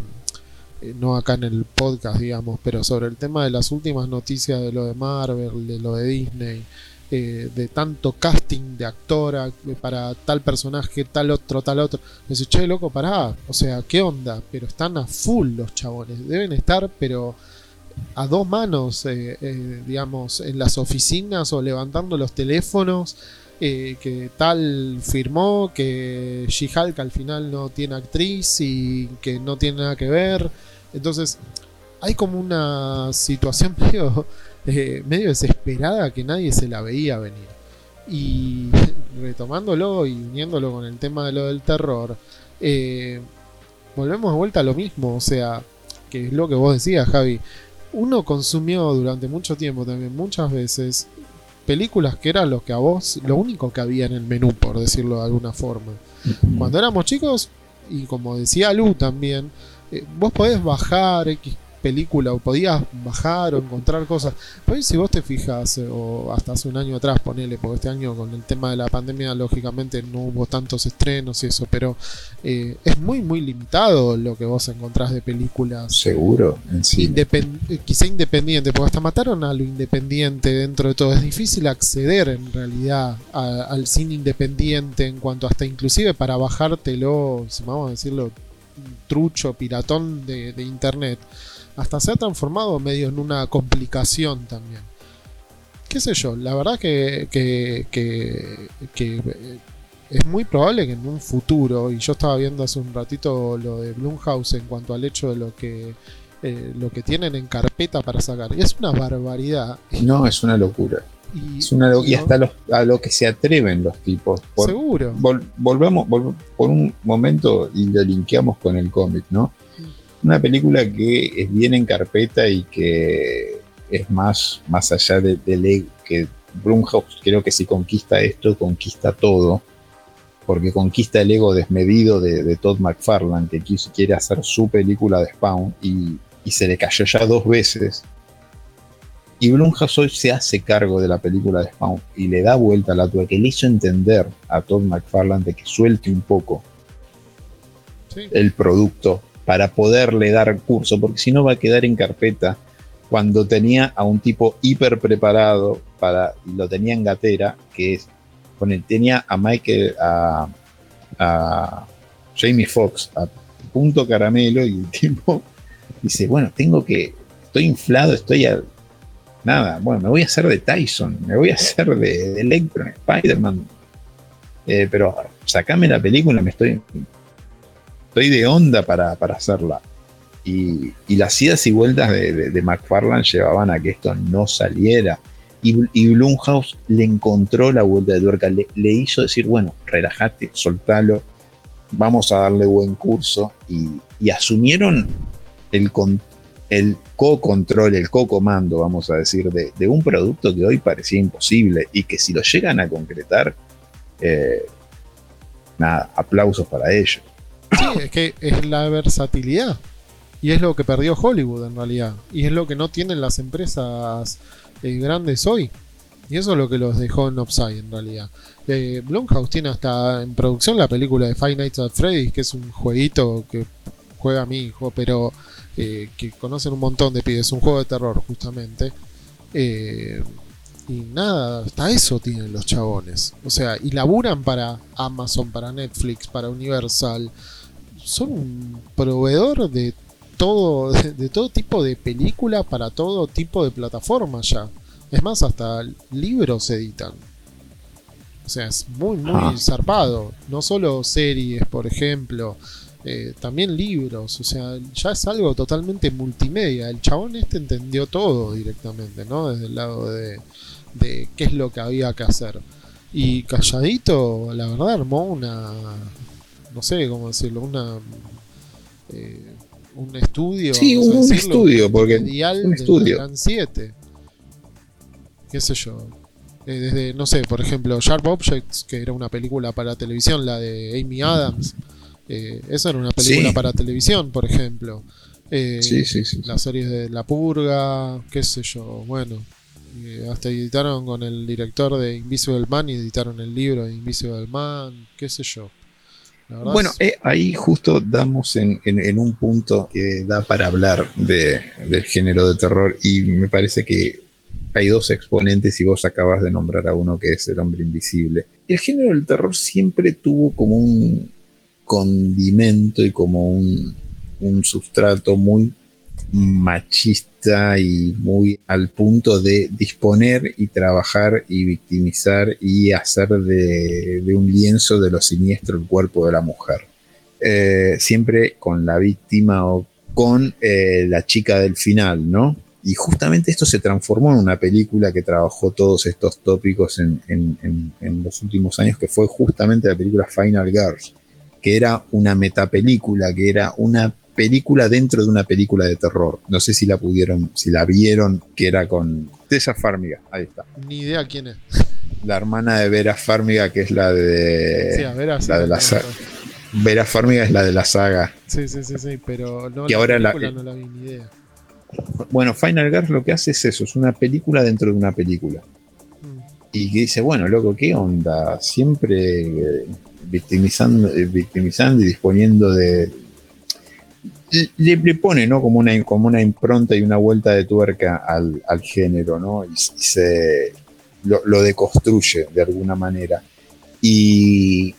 no acá en el podcast, digamos, pero sobre el tema de las últimas noticias de lo de Marvel, de lo de Disney, eh, de tanto casting de actora eh, para tal personaje, tal otro, tal otro. Me dice, che, loco, pará, o sea, ¿qué onda? Pero están a full los chabones, deben estar, pero a dos manos, digamos, en las oficinas o levantando los teléfonos. Que tal firmó que She-Hulk al final no tiene actriz y que no tiene nada que ver. Entonces, hay como una situación <laughs> medio, eh, medio desesperada que nadie se la veía venir. Y retomándolo y uniéndolo con el tema de lo del terror, eh, volvemos de vuelta a lo mismo, o sea, que es lo que vos decías, Javi. Uno consumió durante mucho tiempo también, muchas veces, películas que eran lo que a vos, lo único que había en el menú, por decirlo de alguna forma. Cuando éramos chicos, y como decía Lu también, eh, vos podés bajar X película o podías bajar o encontrar cosas. Pero si vos te fijas, eh, o hasta hace un año atrás, ponele, porque este año con el tema de la pandemia, lógicamente no hubo tantos estrenos y eso, pero eh, es muy, muy limitado lo que vos encontrás de películas. Seguro, en sí. quizá independiente, porque hasta mataron a lo independiente dentro de todo. Es difícil acceder en realidad al cine independiente en cuanto hasta inclusive para bajártelo, si vamos a decirlo trucho, piratón de, internet, hasta se ha transformado medio en una complicación también. ¿Qué sé yo? La verdad que, que, eh, es muy probable que en un futuro, y yo estaba viendo hace un ratito lo de Blumhouse en cuanto al hecho de lo que eh, lo que tienen en carpeta para sacar. Y es una barbaridad. No, es una locura. Y, hasta a lo que se atreven los tipos. Seguro. volvamos, por un momento y lo linkeamos con el cómic, ¿no? Una película que es bien en carpeta y que es más, más allá de, de que Blumhouse creo que si conquista esto, conquista todo. Porque conquista el ego desmedido de, Todd McFarlane, que quiere hacer su película de Spawn y, y se le cayó ya dos veces y Blumhouse hoy se hace cargo de la película de Spawn y le da vuelta a la tuya, que le hizo entender a Todd McFarlane de que suelte un poco el producto para poderle dar curso, porque si no va a quedar en carpeta cuando tenía a un tipo hiper preparado para, lo tenía en gatera, que es, con él tenía a Michael, a, a Jamie Foxx a punto caramelo y el <laughs> tipo dice, bueno, tengo que, estoy inflado, estoy a, nada, bueno, me voy a hacer de Tyson, me voy a hacer de, de Electron, Spider-Man. Eh, pero sacame la película, me estoy, estoy de onda para, hacerla. Y, las idas y vueltas de, de, McFarlane llevaban a que esto no saliera. Y, y Blumhouse le encontró la vuelta de tuerca, le, hizo decir, bueno, relájate, soltalo, vamos a darle buen curso. Y, y asumieron el, el co-control, el co-comando, vamos a decir, de, un producto que hoy parecía imposible y que si lo llegan a concretar, eh, nada, aplausos para ellos. Sí, es que es la versatilidad. Y es lo que perdió Hollywood en realidad. Y es lo que no tienen las empresas eh, grandes hoy. Y eso es lo que los dejó en Upside en realidad. Eh, Blumhouse tiene hasta en producción la película de Five Nights at Freddy's, que es un jueguito que juega mi hijo, pero eh, que conocen un montón de pibes, un juego de terror justamente. Eh, y nada, hasta eso tienen los chabones. O sea, y laburan para Amazon, para Netflix, para Universal. Son un proveedor de todo, <laughs> de, todo tipo de película para todo tipo de plataformas ya. Es más, hasta libros editan. O sea, es muy, muy Ah. zarpado. No solo series, por ejemplo, eh, también libros. O sea, ya es algo totalmente multimedia. El chabón este entendió todo directamente, ¿no? Desde el lado de, de qué es lo que había que hacer. Y calladito, la verdad, armó una. No sé cómo decirlo, una. eh, un estudio. Sí, un decirlo, estudio, porque un estudio. Gran 7. ¿Qué sé yo? Eh, desde, no sé, por ejemplo, Sharp Objects, que era una película para televisión, la de Amy Adams. Eh, eso era una película Sí. para televisión, por ejemplo. Eh, Sí, sí, sí. Las series de La Purga, qué sé yo, bueno. eh, hasta editaron con el director de Invisible Man y editaron el libro de Invisible Man, qué sé yo. Bueno, eh, ahí justo damos en, un punto que da para hablar de- del género de terror y me parece que hay dos exponentes y vos acabas de nombrar a uno que es el hombre invisible. El género del terror siempre tuvo como un condimento y como un sustrato muy machista y muy al punto de disponer y trabajar y victimizar y hacer de, un lienzo de lo siniestro el cuerpo de la mujer. Eh, siempre con la víctima o con eh, la chica del final, ¿no? Y justamente esto se transformó en una película que trabajó todos estos tópicos en- en- en los últimos años, que fue justamente la película Final Girls, que era una metapelícula, que era una película dentro de una película de terror. No sé si la pudieron, si la vieron, que era con Tessa Farmiga, ahí está. ni idea quién es. La hermana de Vera Farmiga, que es la de... sí, a ver, así la de lo la. Vera Farmiga es la de la saga. Sí, sí, sí, sí, pero no, Que la ahora la- no la vi ni idea. Bueno, Final Girls lo que hace es eso, es una película dentro de una película. Mm. Y que dice, bueno, loco, ¿qué onda? Siempre eh, victimizando, eh, victimizando y disponiendo de... Le, pone, ¿no? Como una, como una impronta y una vuelta de tuerca al, al género, ¿no? Y, y se lo, lo deconstruye de alguna manera. Y,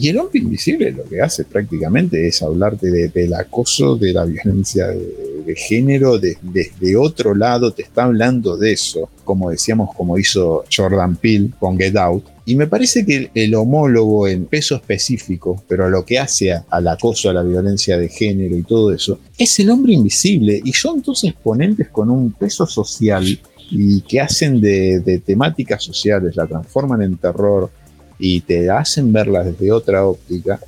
y el hombre invisible lo que hace prácticamente es hablarte de- del acoso, de la violencia de, de género, de- desde otro lado te está hablando de eso, como decíamos, como hizo Jordan Peele con Get Out. Y me parece que el, el homólogo en peso específico, pero a lo que hace a- al acoso, a la violencia de género y todo eso, es el hombre invisible. Y son dos exponentes con un peso social y que hacen de, de temáticas sociales, la transforman en terror y te hacen verlas desde otra óptica,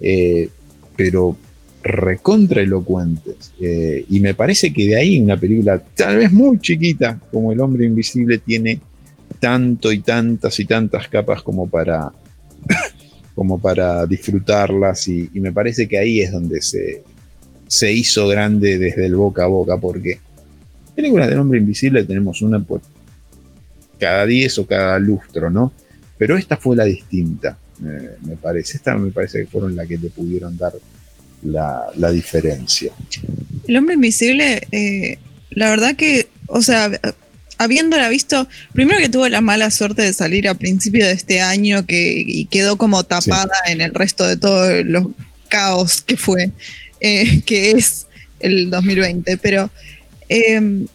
eh, pero recontra elocuentes. Eh, y me parece que de ahí una película tal vez muy chiquita como El hombre invisible tiene tanto y tantas y tantas capas como para <coughs> como para disfrutarlas y, me parece que ahí es donde se, se hizo grande desde el boca a boca porque películas del hombre invisible tenemos una por cada 10 o cada lustro, ¿no? Pero esta fue la distinta, eh, me parece. Esta me parece que fueron la que le pudieron dar la, la diferencia. El hombre invisible, eh, la verdad que, o sea, habiéndola visto, primero que tuvo la mala suerte de salir a principio de este año que, y quedó como tapada en el resto de todos los caos que fue, eh, que es el 2020. Pero eh,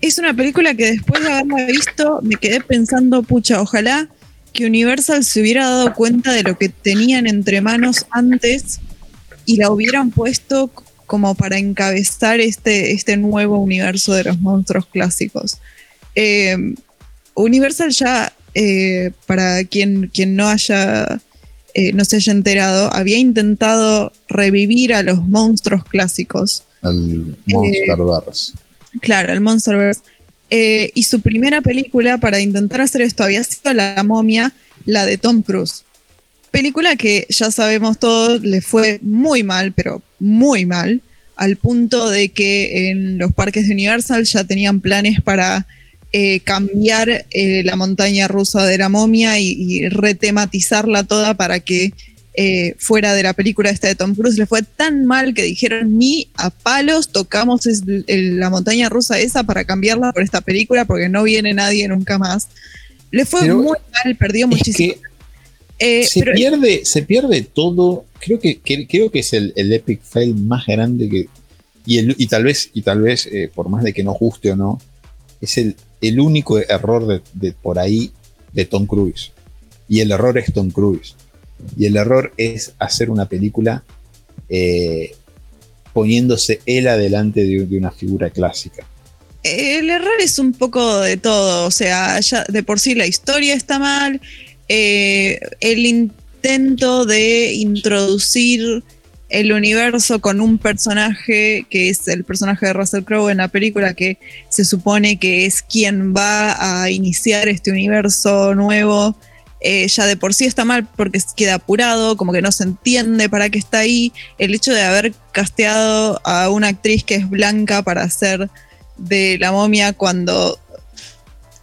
es una película que después de haberla visto me quedé pensando, pucha, ojalá que Universal se hubiera dado cuenta de lo que tenían entre manos antes y la hubieran puesto como para encabezar este, este nuevo universo de los monstruos clásicos. Eh, Universal ya, eh, para quien, quien no haya eh, no se haya enterado, había intentado revivir a los monstruos clásicos. Al Monsterverse. Claro, el Monsterverse. Eh, y su primera película para intentar hacer esto había sido La momia, la de Tom Cruise. Película que ya sabemos todos le fue muy mal, pero muy mal, al punto de que en los parques de Universal ya tenían planes para eh, cambiar eh, la montaña rusa de la momia y, y retematizarla toda para que eh, fuera de la película esta de Tom Cruise le fue tan mal que dijeron ni a palos tocamos es- el- la montaña rusa esa para cambiarla por esta película porque no viene nadie nunca más. Le fue Pero muy mal, perdió muchísimo. Eh, se, pero pierde, se pierde todo. Creo que, que- creo que es el, el epic fail más grande que. Y, el- y tal vez, y tal vez eh, por más de que nos guste o no, es el, el único error de, de por ahí de Tom Cruise. Y el error es Tom Cruise. Y el error es hacer una película eh, poniéndose él adelante de, una figura clásica. El error es un poco de todo, o sea, de por sí la historia está mal, eh, el intento de introducir el universo con un personaje que es el personaje de Russell Crowe en la película que se supone que es quien va a iniciar este universo nuevo eh, ya de por sí está mal porque queda apurado, como que no se entiende para qué está ahí. El hecho de haber casteado a una actriz que es blanca para hacer de la momia cuando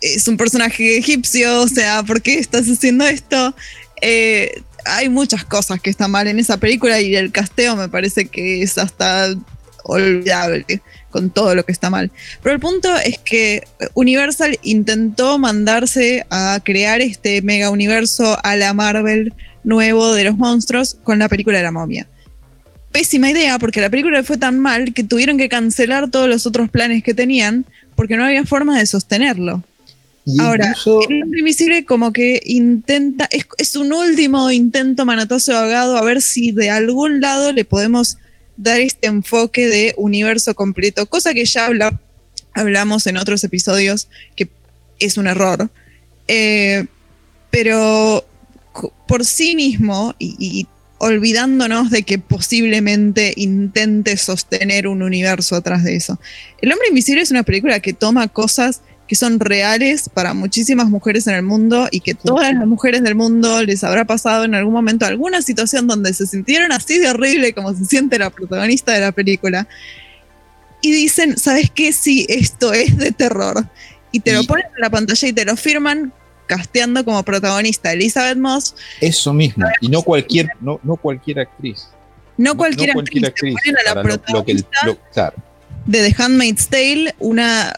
es un personaje egipcio, o sea, ¿por qué estás haciendo esto? Eh, hay muchas cosas que están mal en esa película y el casteo me parece que es hasta olvidable con todo lo que está mal. Pero el punto es que Universal intentó mandarse a crear este mega universo a la Marvel nuevo de los monstruos con la película de la momia. Pésima idea, porque la película fue tan mal que tuvieron que cancelar todos los otros planes que tenían porque no había forma de sostenerlo. Ahora, el hombre invisible como que intenta, es, es, un último intento manatoso ahogado a ver si de algún lado le podemos dar este enfoque de universo completo, cosa que ya hablamos en otros episodios, que es un error. Eh, pero por sí mismo y, olvidándonos de que posiblemente intente sostener un universo atrás de eso. El hombre invisible es una película que toma cosas que son reales para muchísimas mujeres en el mundo y que todas las mujeres del mundo les habrá pasado en algún momento alguna situación donde se sintieron así de horrible como se siente la protagonista de la película. Y dicen, ¿sabes qué? Sí, esto es de terror. Y te lo ponen en la pantalla y te lo firman casteando como protagonista Elizabeth Moss. Eso mismo, y no cualquier, no, no cualquier actriz. No cualquier, actriz. a la protagonista de The Handmaid's Tale, una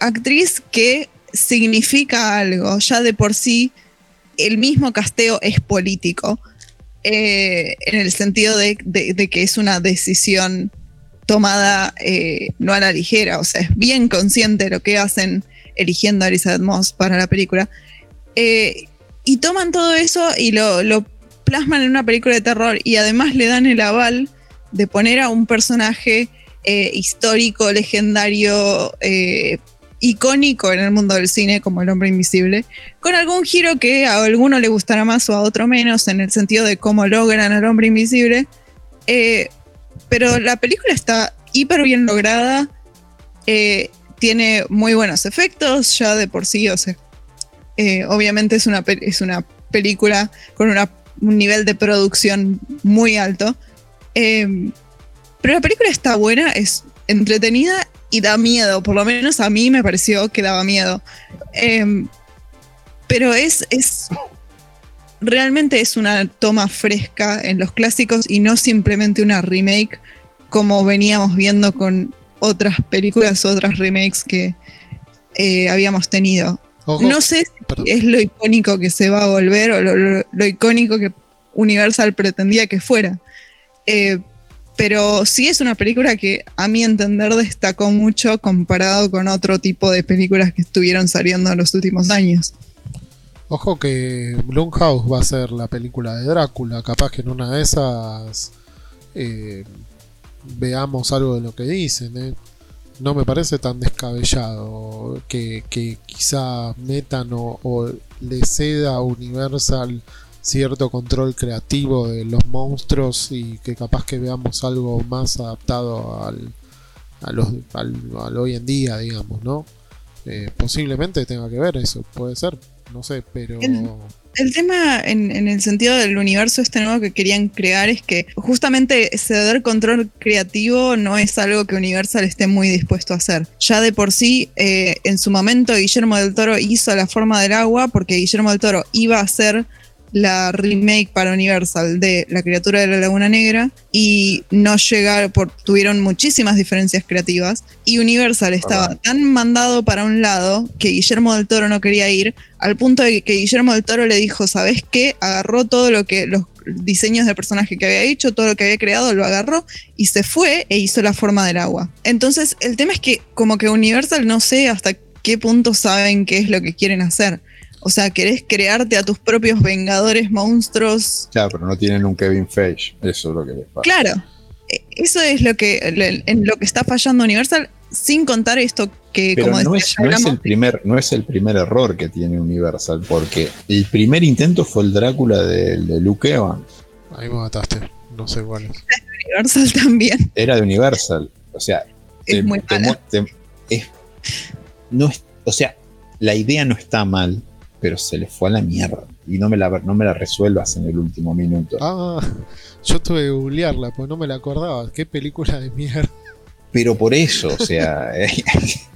actriz que significa algo, ya de por sí el mismo casteo es político, eh, en el sentido de, que es una decisión tomada eh, no a la ligera, o sea, es bien consciente de lo que hacen eligiendo a Elizabeth Moss para la película. Eh, y toman todo eso y lo, lo, plasman en una película de terror y además le dan el aval de poner a un personaje histórico, legendario, icónico en el mundo del cine como El hombre invisible, con algún giro que a alguno le gustará más o a otro menos en el sentido de cómo logran al hombre invisible. Eh, pero la película está hiper bien lograda, eh, tiene muy buenos efectos ya de por sí, eh, obviamente es una, es una película con un nivel de producción muy alto. pero la película está buena, es entretenida y da miedo, por lo menos a mí me pareció que daba miedo. Em, pero es, es, realmente es una toma fresca en los clásicos y no simplemente una remake como veníamos viendo con otras películas, otras remakes que eh, habíamos tenido. No sé si es lo icónico que se va a volver o lo, icónico que Universal pretendía que fuera. Eh, pero sí es una película que a mi entender destacó mucho comparado con otro tipo de películas que estuvieron saliendo en los últimos años. Ojo que Blumhouse va a ser la película de Drácula, capaz que en una de esas eh, veamos algo de lo que dicen. Eh. No me parece tan descabellado que, quizá metan o, o le ceda Universal cierto control creativo de los monstruos y que capaz que veamos algo más adaptado al, a los, al, hoy en día, digamos, ¿no? Eh, posiblemente tenga que ver eso, puede ser, no sé, pero... El, tema en, en, el sentido del universo este nuevo que querían crear es que justamente ceder control creativo no es algo que Universal esté muy dispuesto a hacer. Ya de por sí, eh, en su momento Guillermo del Toro hizo La forma del agua porque Guillermo del Toro iba a hacer la remake para Universal de La criatura de la Laguna Negra y no llegaron, por, tuvieron muchísimas diferencias creativas y Universal estaba tan mandado para un lado que Guillermo del Toro no quería ir, al punto de que Guillermo del Toro le dijo, ¿sabes qué? Agarró todo lo que los diseños de personaje que había hecho, todo lo que había creado, lo agarró y se fue e hizo la forma del agua. Entonces, el tema es que como que Universal no sé hasta qué punto saben qué es lo que quieren hacer O sea, querés crearte a tus propios vengadores monstruos. Claro, pero no tienen un Kevin Feige. Eso es lo que les pasa. Claro. E- Eso es lo que, en lo que está fallando Universal, sin contar esto que, Pero como no decía, es, no, es el primer, no es el primer error que tiene Universal, porque el primer intento fue el Drácula de, de Luke Evans. Ahí me mataste. No sé cuál es. Universal <laughs> también Era de Universal. O sea, es te- muy te- es- no es- o sea, la idea no está mal, pero se le fue a la mierda. Y no me la, no me la resuelvas en el último minuto. Ah, yo tuve que googlearla, pues no me la acordaba. Qué película de mierda. Pero por eso, o sea, <laughs> eh,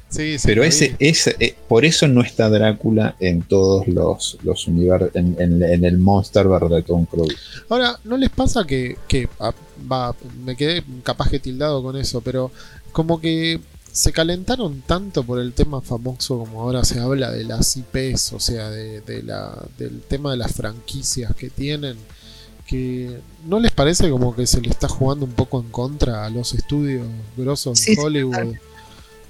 Sí, sí. pero ese, eh, por eso no está Drácula en todos los, los universos, en, en- en el Monsterverse de Tom Cruise. Ahora, ¿no les pasa que, que ah, va, me quedé capaz que tildado con eso, pero como que se calentaron tanto por el tema famoso como ahora se habla de las IPs, o sea, de, de la, del tema de las franquicias que tienen, que no les parece como que se le está jugando un poco en contra a los estudios grosos Sí, de sí, Hollywood claro.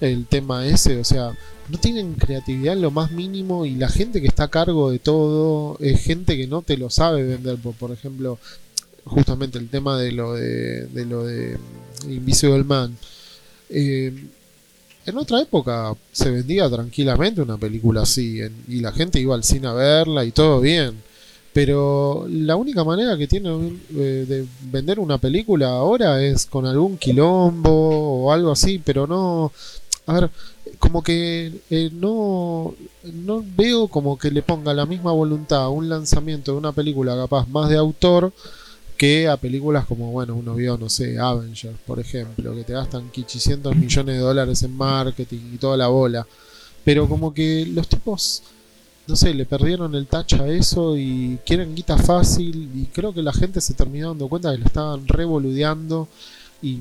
el tema ese, o sea, no tienen creatividad en lo más mínimo y la gente que está a cargo de todo es gente que no te lo sabe vender, por, por ejemplo, justamente el tema de lo de, de lo de Invisible Man. Eh, en otra época se vendía tranquilamente una película así en- y la gente iba al cine a verla y todo bien. Pero la única manera que tiene eh, de vender una película ahora es con algún quilombo o algo así, pero no... A ver, como que eh, no, no veo como que le ponga la misma voluntad a un lanzamiento de una película capaz más de autor a películas como, bueno, uno vio, no sé, Avengers, por ejemplo, que te gastan 500 millones de dólares en marketing y toda la bola. Pero como que los tipos, no sé, le perdieron el touch a eso y quieren guita fácil y creo que la gente se terminó dando cuenta que le estaban revoludeando y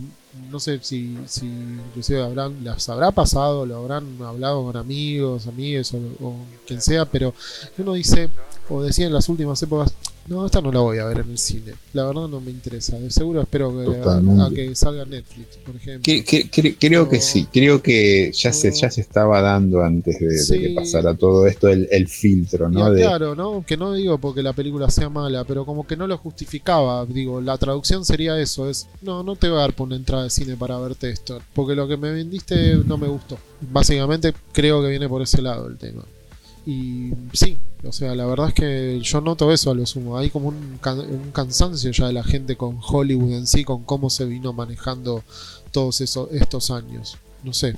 no sé si, si inclusive habrán, las habrá pasado, lo habrán hablado con amigos, amigues o, o quien sea, pero uno dice, o decía en las últimas épocas, no, esta no la voy a ver en el cine. La verdad no me interesa. De seguro espero que, a, a que salga Netflix, por ejemplo. Que- que- que- creo que sí, creo que ya se, ya se estaba dando antes de, que pasara todo esto el, el filtro, ¿no? De, claro, ¿no? Que no digo porque la película sea mala, pero como que no lo justificaba. Digo, la traducción sería eso, es, no, no te voy a dar por una entrada de cine para verte esto, porque lo que me vendiste no me gustó. Básicamente creo que viene por ese lado el tema. Y sí, o sea, la verdad es que yo noto eso a lo sumo. Hay como un, un cansancio ya de la gente con Hollywood en sí, con cómo se vino manejando todos esos, estos años. No sé.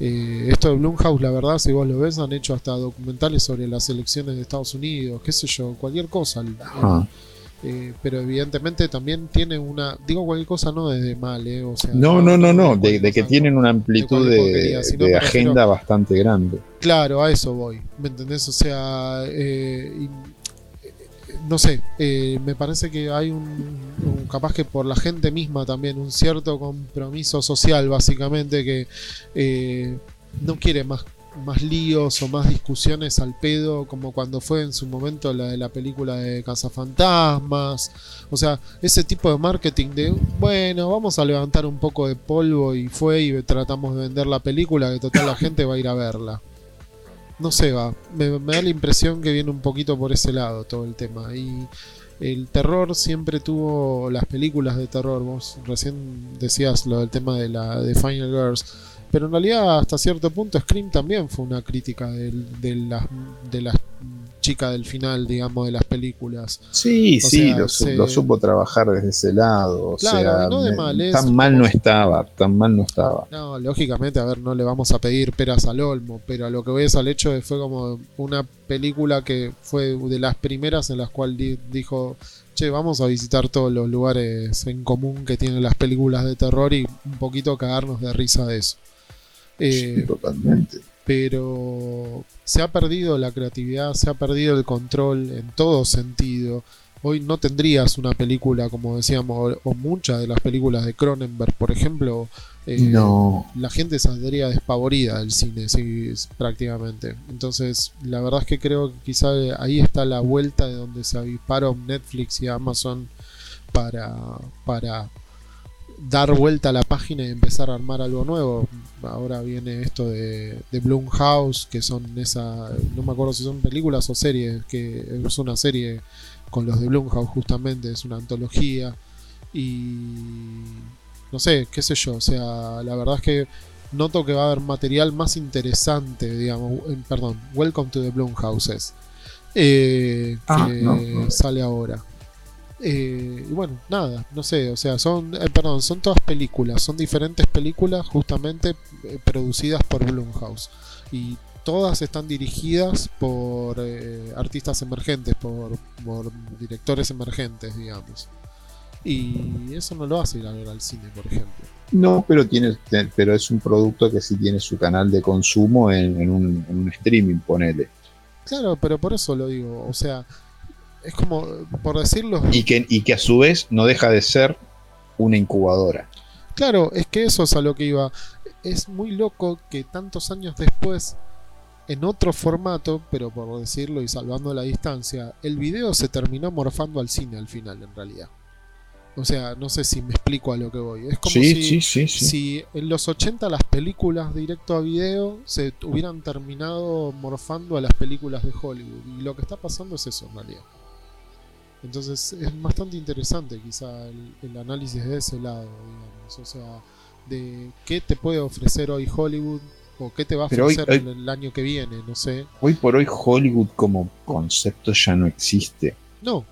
Eh, esto de Blumhouse, la verdad, si vos lo ves, han hecho hasta documentales sobre las elecciones de Estados Unidos, qué sé yo, cualquier cosa. Ajá. Eh, pero evidentemente también tiene una. Digo cualquier cosa no desde mal, ¿eh? O sea, No, no, no, no, de, que tienen una amplitud de, refiero- agenda bastante grande. Claro, a eso voy. ¿Me entendés? O sea, eh, y- no sé, eh, me parece que hay un, un- capaz que por la gente misma también, un cierto compromiso social, básicamente, que eh, no quiere más, más líos o más discusiones al pedo, como cuando fue en su momento la de la película de Cazafantasmas. O sea, ese tipo de marketing de, bueno, vamos a levantar un poco de polvo y fue y tratamos de vender la película, que total la gente va a ir a verla. No sé, va. Me, me da la impresión que viene un poquito por ese lado todo el tema. Y el terror siempre tuvo las películas de terror. Vos recién decías lo del tema de la de Final Girls. Pero en realidad, hasta cierto punto, Scream también fue una crítica del- de, las de las chicas del final, digamos, de las películas. Sí, O sí, sea, lo, su- se- lo supo trabajar desde ese lado. O Claro, sea, no de mal, es tan mal no estaba, tan mal no estaba. No, lógicamente, a ver, no le vamos a pedir peras al olmo, pero a lo que voy es al hecho de fue como una película que fue de las primeras en las cuales di- dijo, che, vamos a visitar todos los lugares en común que tienen las películas de terror y un poquito cagarnos de risa de eso. Eh, Sí, totalmente. pero se ha perdido la creatividad, se ha perdido el control en todo sentido. Hoy no tendrías una película, como decíamos, o, o muchas de las películas de Cronenberg, por ejemplo. eh, No, La gente saldría despavorida del cine, sí, prácticamente. Entonces, la verdad es que creo que quizá ahí está la vuelta de donde se avisparon Netflix y Amazon para, para dar vuelta a la página y empezar a armar algo nuevo. Ahora viene esto de, de Blumhouse, que son esa, no me acuerdo si son películas o series, que es una serie con los de Blumhouse justamente, es una antología y no sé, qué sé yo, o sea, la verdad es que noto que va a haber material más interesante, digamos, perdón, Welcome to the Blumhouses, eh, Ah, que no, no. sale ahora. Eh, y bueno, nada, no sé, o sea, son, eh, perdón, son todas películas, son diferentes películas justamente eh, producidas por Blumhouse y todas están dirigidas por eh, artistas emergentes, por, por directores emergentes, digamos. Y eso no lo hace ir a ver al cine, por ejemplo. No, pero tiene, pero es un producto que sí tiene su canal de consumo en, en un, en un streaming, ponele. Claro, pero por eso lo digo, o sea, es como, por decirlo, Y que, y que a su vez no deja de ser una incubadora. Claro, es que eso es a lo que iba. Es muy loco que tantos años después, en otro formato, pero por decirlo y salvando la distancia, el video se terminó morfando al cine al final, en realidad. O sea, no sé si me explico a lo que voy. Es como Sí, si, sí, sí, sí. si en los 80 las películas directo a video se hubieran terminado morfando a las películas de Hollywood. Y lo que está pasando es eso, en realidad. Entonces es bastante interesante quizá el, el análisis de ese lado, digamos. O sea, de qué te puede ofrecer hoy Hollywood o qué te va a Pero hoy- ofrecer hoy- el, el año que viene, no sé. Hoy por hoy Hollywood como concepto ya no existe. No,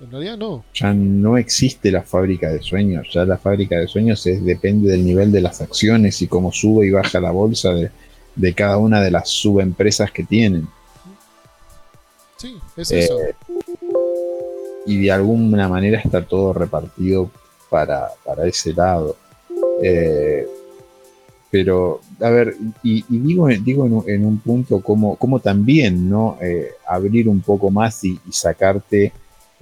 en realidad no. Ya no existe la fábrica de sueños. Ya la fábrica de sueños es, depende del nivel de las acciones y cómo sube y baja la bolsa de, de cada una de las subempresas que tienen. Sí, es Eh, eso. Y de alguna manera está todo repartido para, para ese lado. Eh, pero, a ver, y, digo, digo en, un- punto como, también, ¿no? Eh, abrir un poco más y, sacarte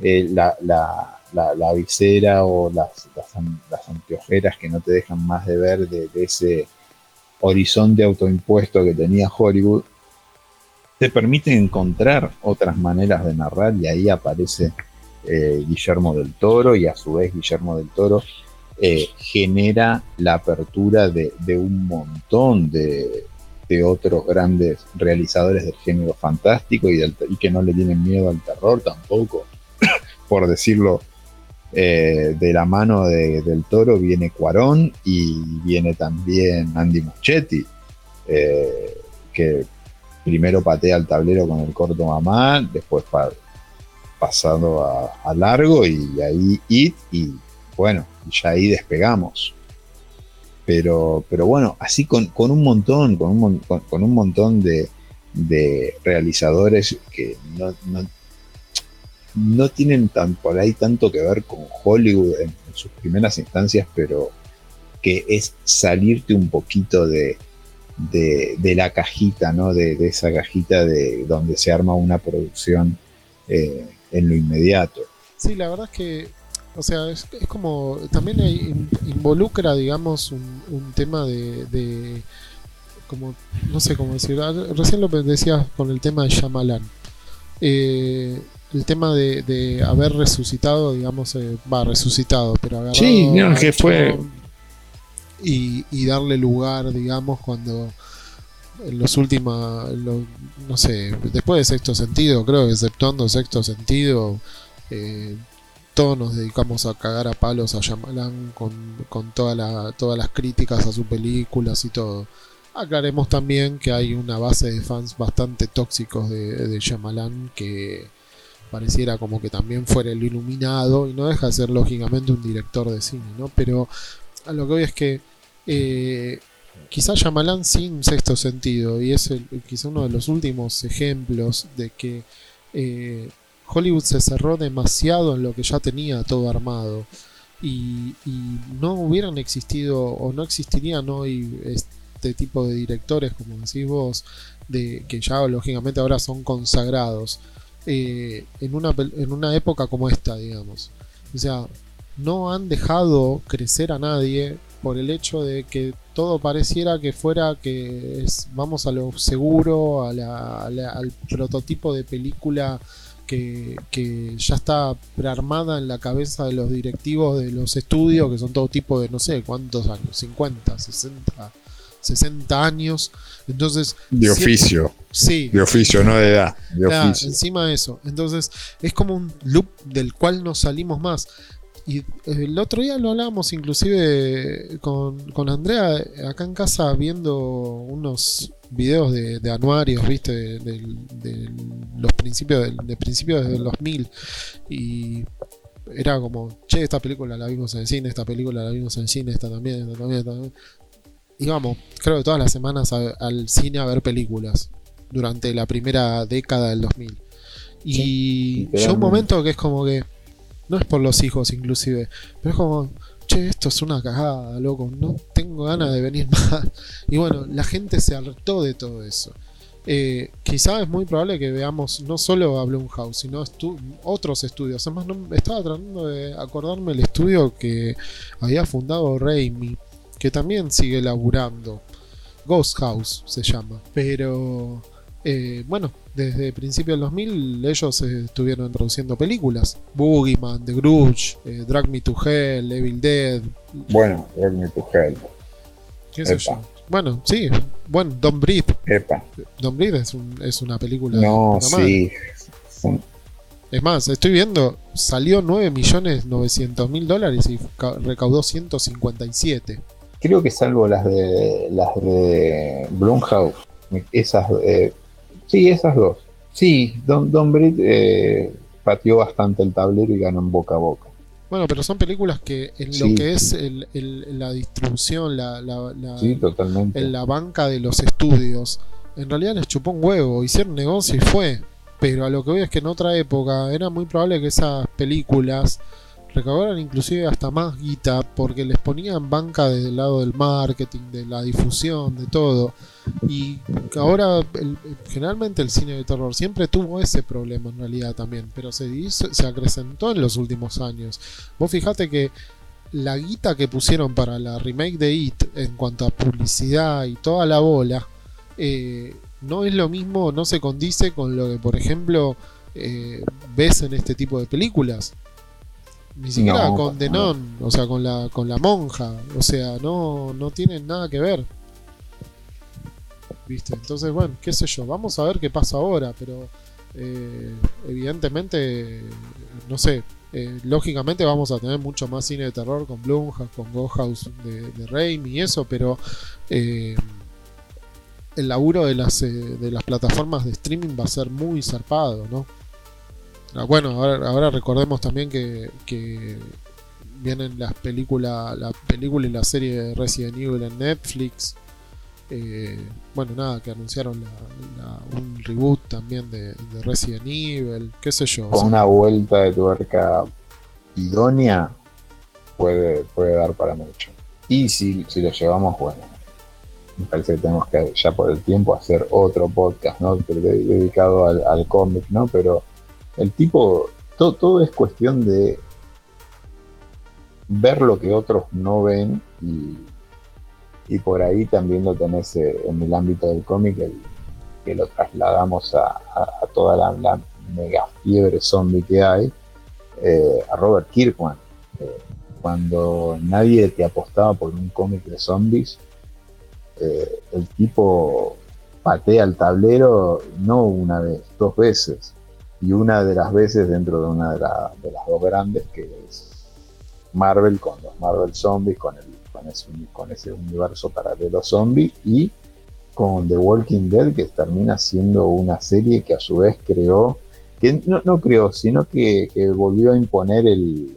eh, la, la, la- visera o las, las anteojeras que no te dejan más de ver de, de ese horizonte autoimpuesto que tenía Hollywood, te permite encontrar otras maneras de narrar y ahí aparece eh, Guillermo del Toro y a su vez Guillermo del Toro eh, genera la apertura de, un montón de, otros grandes realizadores del género fantástico y, que no le tienen miedo al terror tampoco. <coughs> Por decirlo, eh, de la mano de- del Toro viene Cuarón y viene también Andy Muschietti, que primero patea el tablero con el corto mamá, después pasado a, largo y ahí y bueno, ya ahí despegamos. Pero, pero bueno, así con, con un montón, con un, con, con un montón de, de realizadores que no, no, no tienen tan, por ahí tanto que ver con Hollywood en, sus primeras instancias, pero que es salirte un poquito de, de, la cajita, ¿no? De, de esa cajita de donde se arma una producción eh, en lo inmediato. Sí, la verdad es que, o sea, es, es como, también hay- in- involucra, digamos, un, un tema de, de, como, no sé cómo decir, recién lo decías con el tema de Shyamalan. Eh, el tema de, de haber resucitado, digamos, eh, va, resucitado, pero agarrado Sí, no, que fue- y darle lugar, digamos, cuando en los últimos, no sé, después de sexto sentido, creo que exceptuando sexto sentido, eh, todos nos dedicamos a cagar a palos a Shyamalan con, con toda la, todas las críticas a sus películas y todo. Aclaremos también que hay una base de fans bastante tóxicos de, de Shyamalan que pareciera como que también fuera el iluminado y no deja de ser lógicamente un director de cine, ¿no? Pero a lo que voy es que eh, quizá Shyamalan sin sexto sentido y es el- quizá uno de los últimos ejemplos de que eh, Hollywood se cerró demasiado en lo que ya tenía todo armado. Y, no hubieran existido o no existirían hoy este tipo de directores como decís vos de que ya lógicamente ahora son consagrados eh, en una en una época como esta digamos. O sea no han dejado crecer a nadie por el hecho de que todo pareciera que fuera que es, vamos a lo seguro, a la- a la- al prototipo de película que, que ya está prearmada en la cabeza de los directivos de los estudios, que son todo tipo de no sé cuántos años, 50, 60, 60 años. Entonces. De oficio. Sí. De oficio, no de edad. De Ah, oficio. encima de eso. Entonces, es como un loop del cual no salimos más. Y eh, el otro día lo hablábamos inclusive con, con Andrea acá en casa viendo unos videos de, de anuarios, viste, de, de- de los principios del, de principios del 2000 y era como, che, esta película la vimos en el cine, esta película la vimos en el cine, esta también, esta también, esta también. Íbamos, creo que todas las semanas a- al cine a ver películas durante la primera década del 2000. Y llega un literalmente. momento que es como que, no es por los hijos inclusive, pero es como, che, esto es una cagada, loco, no tengo ganas de venir <laughs> más. Y bueno, la gente se hartó de todo eso. Eh, quizá es muy probable que veamos no solo a Blumhouse, sino otros estudios. Además, no, estaba tratando de acordarme el estudio que había fundado Raimi, que también sigue laburando. Ghost House se llama. Pero eh, bueno, desde principios del 2000 ellos eh, estuvieron produciendo películas. Boogeyman, The Grudge, eh, Drag Me to Hell, Evil Dead, Bueno, Drag Me to Hell. qué sé Epa. yo. Bueno, sí, bueno, Don't Breathe. Epa. Don't Breathe es, un- es una película. No, madre. sí. Es más, estoy viendo, salió 9 millones 900 mil dólares y ca- recaudó 157. Creo que salvo las de las de Blumhouse, esas eh, sí, esas dos. Sí, Don, Don Britt eh, pateó bastante el tablero y ganó en boca a boca. Bueno, pero son películas que en lo que es el- el- la distribución, la, la- la- Sí, totalmente. en la banca de los estudios, en realidad les chupó un huevo, hicieron negocio y fue. Pero a lo que voy es que en otra época era muy probable que esas películas recaudaran inclusive hasta más guita porque les ponían banca desde el lado del marketing, de la difusión, de todo. Y ahora generalmente el cine de terror siempre tuvo ese problema en realidad también, pero se, hizo- se acrecentó en los últimos años. Vos fijate que la guita que pusieron para la remake de It en cuanto a publicidad y toda la bola eh, no es lo mismo, no se condice con lo que por ejemplo eh, ves en este tipo de películas. Ni siquiera No, con The no. Nun, o sea, con la, con la monja, o sea, no, no tienen nada que ver. ¿Viste? Entonces, bueno, qué sé yo, vamos a ver qué pasa ahora, pero eh, evidentemente, no sé, eh, lógicamente vamos a tener mucho más cine de terror con Blumhouse, con Go House de, de Raimi y eso, pero eh, el laburo de las, eh, de las plataformas de streaming va a ser muy zarpado, ¿no? Ah, Bueno, ahora, ahora recordemos también que, que vienen las películas, la película y la serie de Resident Evil en Netflix. Eh, bueno, nada, que anunciaron la- la- un reboot también de, de Resident Evil, qué sé yo. o Con sea, una vuelta de tuerca idónea puede, puede dar para mucho. Y si, si lo llevamos, bueno, me parece que tenemos que ya por el tiempo hacer otro podcast, ¿no? De- de- dedicado al, al cómic, ¿no? Pero el tipo, to- todo es cuestión de ver lo que otros no ven y, por ahí también lo tenés eh, en el ámbito del cómic, que lo trasladamos a, toda la, mega fiebre zombie que hay, eh, a Robert Kirkman. Eh, cuando nadie te apostaba por un cómic de zombies, el tipo patea el tablero no una vez, dos veces. Y una de las veces dentro de una de, la- de las dos grandes que es Marvel con los Marvel Zombies, con, el, con, ese, con ese universo paralelo zombie y con The Walking Dead que termina siendo una serie que a su vez creó, que no, no creó, sino que, que volvió a imponer el,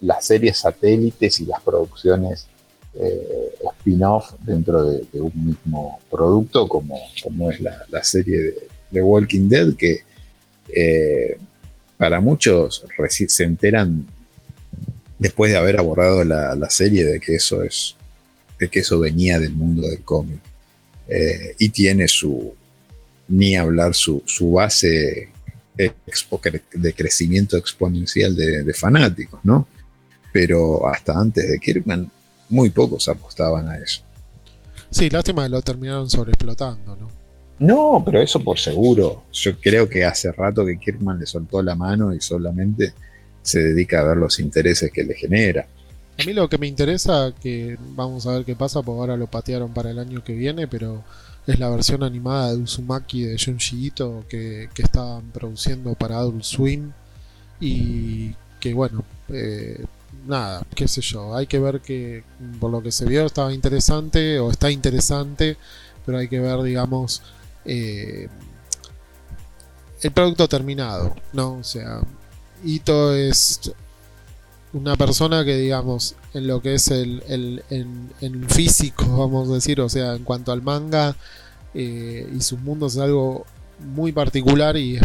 las series satélites y las producciones eh, spin-off dentro de, de un mismo producto como, como es la, la serie de, de Walking Dead que eh, para muchos se enteran después de haber abordado la, serie de que eso es de que eso venía del mundo del cómic Eh, y tiene su ni hablar su, su base de crecimiento exponencial de, de fanáticos, ¿no? Pero hasta antes de Kirkman, muy pocos apostaban a eso. Sí, lástima que lo terminaron sobreexplotando, ¿no? No, pero eso por seguro. Yo creo que hace rato que Kirkman le soltó la mano y solamente se dedica a ver los intereses que le genera. A mí lo que me interesa, que vamos a ver qué pasa, porque ahora lo patearon para el año que viene, pero es la versión animada de Uzumaki de Junji Ito que, que estaban produciendo para Adult Swim y que bueno, eh, nada, qué sé yo, hay que ver que por lo que se vio estaba interesante o está interesante, pero hay que ver, digamos, eh, el producto terminado, ¿no? O sea, Ito es una persona que, digamos, en lo que es el, el, físico, vamos a decir, o sea, en cuanto al manga eh, y sus mundos es algo muy particular y es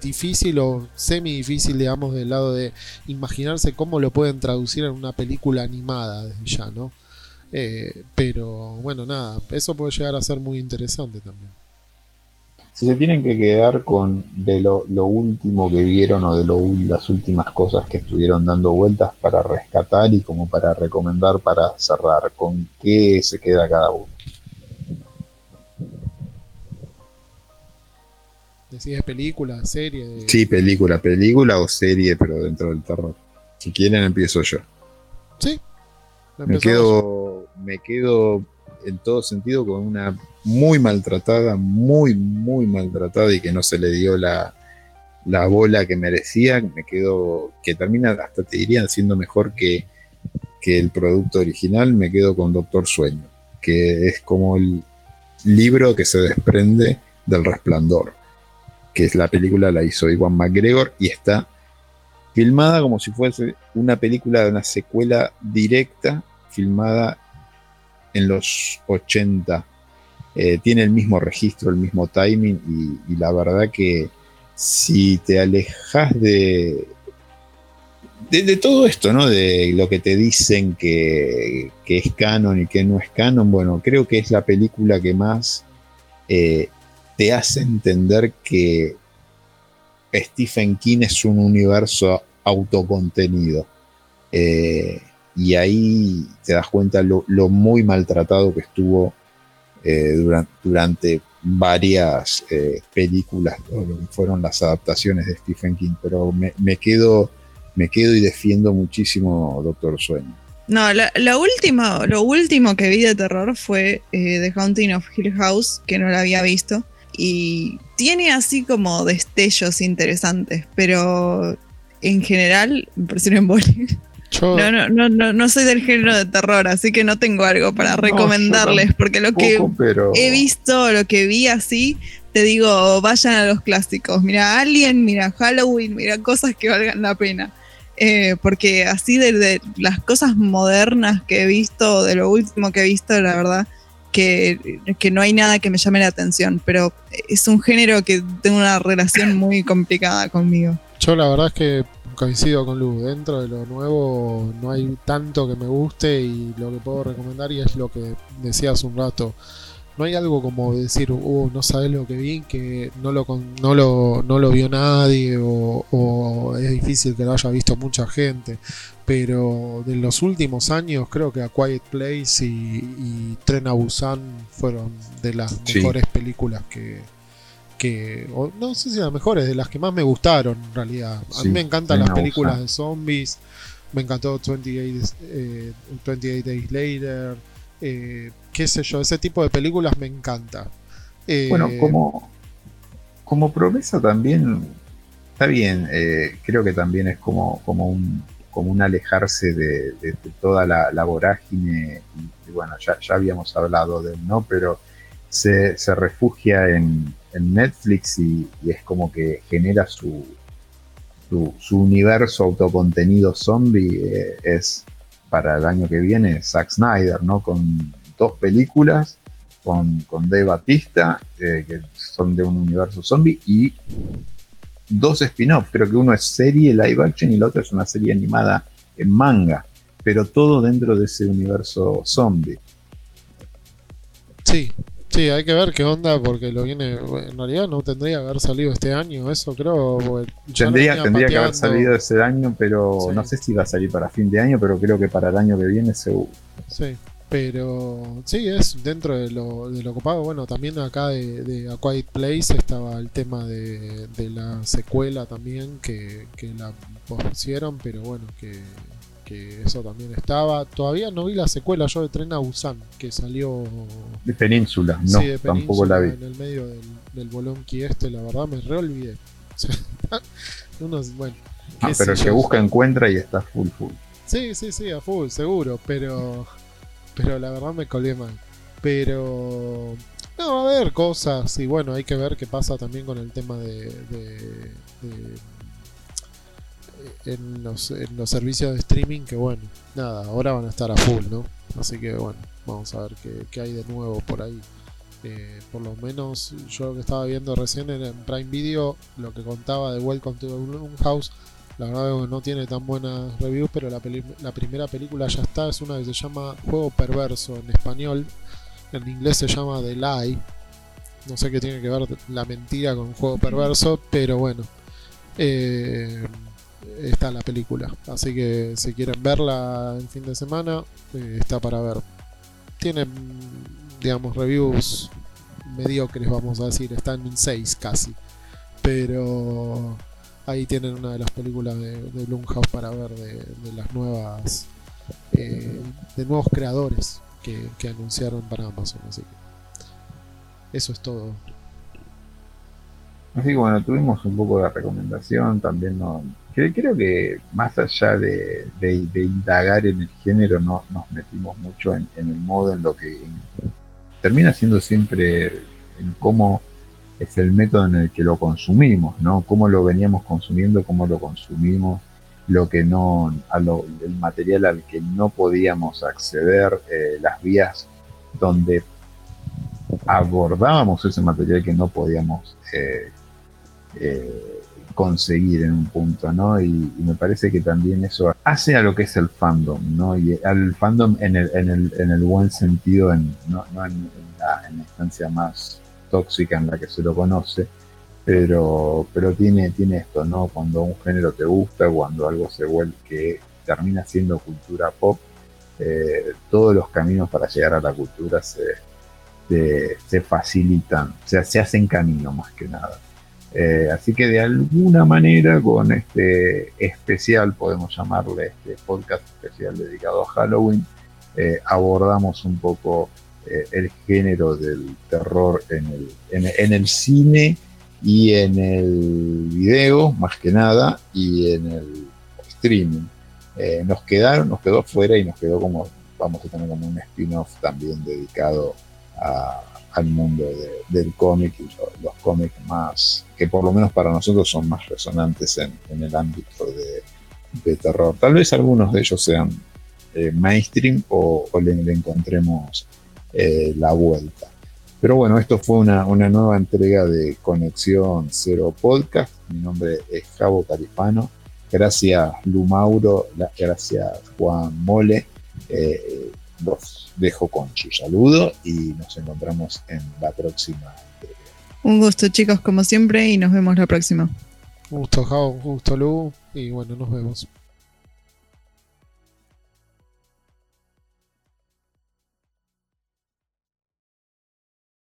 difícil o semi difícil, digamos, del lado de imaginarse cómo lo pueden traducir en una película animada desde ya, ¿no? Eh, pero bueno, nada, eso puede llegar a ser muy interesante también. Si se tienen que quedar con de lo, último que vieron o de lo, las últimas cosas que estuvieron dando vueltas para rescatar y como para recomendar para cerrar, ¿con qué se queda cada uno? ¿Decís película, serie? Sí, película, película o serie, pero dentro del terror. Si quieren, empiezo yo. Sí. Me quedo, me quedo en todo sentido con una muy maltratada, muy, muy maltratada y que no se le dio la, la bola que merecía, me quedo, que termina, hasta te dirían, siendo mejor que, que el producto original, me quedo con Doctor Sueño, que es como el libro que se desprende del resplandor, que es la película, la hizo Iwan McGregor y está filmada como si fuese una película de una secuela directa, filmada en los 80 eh, tiene el mismo registro, el mismo timing y, la verdad que si te alejas de, todo esto, ¿no? De lo que te dicen que, es canon y que no es canon, bueno, creo que es la película que más eh, te hace entender que Stephen King es un universo autocontenido. Eh, y ahí te das cuenta lo muy maltratado que estuvo eh, durante, varias eh, películas, lo fueron las adaptaciones de Stephen King, pero me, quedo, me quedo y defiendo muchísimo Doctor Sueño. No, lo, último, lo último que vi de terror fue eh, The Haunting of Hill House, que no la había visto. Y tiene así como destellos interesantes, pero en general me parecieron <laughs> bolis. No, no, no, no, soy del género de terror, así que no tengo algo para recomendarles, porque lo que he visto, lo que vi así, te digo, vayan a los clásicos. Mira Alien, mira Halloween, mira cosas que valgan la pena. Eh, porque así de, las cosas modernas que he visto, de lo último que he visto, la verdad, que, que, no hay nada que me llame la atención, pero es un género que tengo una relación muy complicada conmigo. Yo la verdad es que coincido con Luz, dentro de lo nuevo no hay tanto que me guste y lo que puedo recomendar y es lo que decía hace un rato. No hay algo como decir, uh, no sabes lo que vi, que no lo, no lo, no lo vio nadie o, es difícil que lo haya visto mucha gente. Pero de los últimos años creo que A Quiet Place y, Tren a Busan fueron de las mejores películas que, que, no sé si las mejores, de las que más me gustaron en realidad. A mí me encantan las películas de zombies, me encantó 28, eh, Days Later, eh, qué sé yo, ese tipo de películas me encanta. Eh, bueno, como, como promesa también, está bien, creo que también es como, como, un, como un alejarse de, toda la, vorágine, y, bueno, ya, ya habíamos hablado de él, ¿no? Pero se, se refugia en en Netflix y, es como que genera su, su, universo autocontenido zombie eh, es para el año que viene Zack Snyder, ¿no? Con dos películas, con, con Dave Batista, eh, que son de un universo zombie, y dos spin-offs. Creo que uno es serie live action y la otra es una serie animada en manga, pero todo dentro de ese universo zombie. Sí, Sí, hay que ver qué onda porque lo viene. En realidad no tendría que haber salido este año, eso creo. Tendría, tendría que haber salido ese año, pero no sé si va a salir para fin de año, pero creo que para el año que viene seguro. Sí, Pero sí, es dentro de lo, de lo copado. Bueno, también acá de, de A Quiet Place estaba el tema de, de la secuela también, que, que la pusieron, pero bueno, que, que eso también estaba. Todavía no vi la secuela yo de Tren a Busan, que salió De Península, no, sí, de tampoco la vi. En el medio del, del bolonqui este, la verdad me reolvidé. <laughs> Unos, bueno, Ah, pero el sé que yo. busca encuentra y está full full. Sí, sí, sí, a full, seguro, pero pero la verdad me colgué mal. Pero no, va a haber cosas y bueno, hay que ver qué pasa también con el tema de, de- de- en, los, servicios de streaming que bueno, nada, ahora van a estar a full, ¿no? Así que bueno, vamos a ver qué, qué hay de nuevo por ahí. Eh, por lo menos yo lo que estaba viendo recién en, Prime Video, lo que contaba de Welcome to the House la verdad que no tiene tan buenas reviews, pero la, la primera película ya está. Es una que se llama Juego Perverso en español. En inglés se llama The Lie. No sé qué tiene que ver la mentira con Juego Perverso, pero bueno. Eh, está la película. Así que si quieren verla en fin de semana, eh, está para ver. Tiene, digamos, reviews mediocres, vamos a decir. Están en 6 casi. Pero ahí tienen una de las películas de, de Blumhouse para ver de, las nuevas eh, de nuevos creadores que, anunciaron para Amazon así que eso es todo Así que bueno, tuvimos un poco de recomendación, también no, cre- creo que más allá de, de- indagar en el género, no, nos metimos mucho en, el modo en lo que termina siendo siempre en cómo es el método en el que lo consumimos, ¿no? Cómo lo veníamos consumiendo, cómo lo consumimos, lo que no, a el material al que no podíamos acceder, eh, las vías donde abordábamos ese material que no podíamos eh, eh, conseguir en un punto, ¿no? Y, me parece que también eso hace a lo que es el fandom, ¿no? Y al fandom en el, en el, en el buen sentido, en, no, no en, en la, en la instancia más tóxica en la que se lo conoce, pero, pero tiene, tiene esto, ¿no? Cuando un género te gusta, cuando algo se vuelve que termina siendo cultura pop, eh, todos los caminos para llegar a la cultura se, se, se facilitan, o sea, se hacen camino más que nada. Eh, así que de alguna manera con este especial, podemos llamarle este podcast especial dedicado a Halloween, eh, abordamos un poco eh, el género del terror en el, en, el cine y en el video, más que nada, y en el streaming. Nos quedaron, nos quedó fuera y nos quedó como, vamos a tener como un spin-off también dedicado a, al mundo de- del cómic y lo- los cómics más, que por lo menos para nosotros son más resonantes en, el ámbito de, terror. Tal vez algunos de ellos sean eh, mainstream o, le, encontremos eh, la vuelta. Pero bueno, esto fue una, nueva entrega de Conexión Cero Podcast. Mi nombre es Javo Califano. Gracias Lumauro, la- gracias Juan Mole. Eh, los dejo con su saludo y nos encontramos en la próxima. Un gusto, chicos, como siempre, y nos vemos la próxima. un gusto Jao, un gusto Lu y bueno nos vemos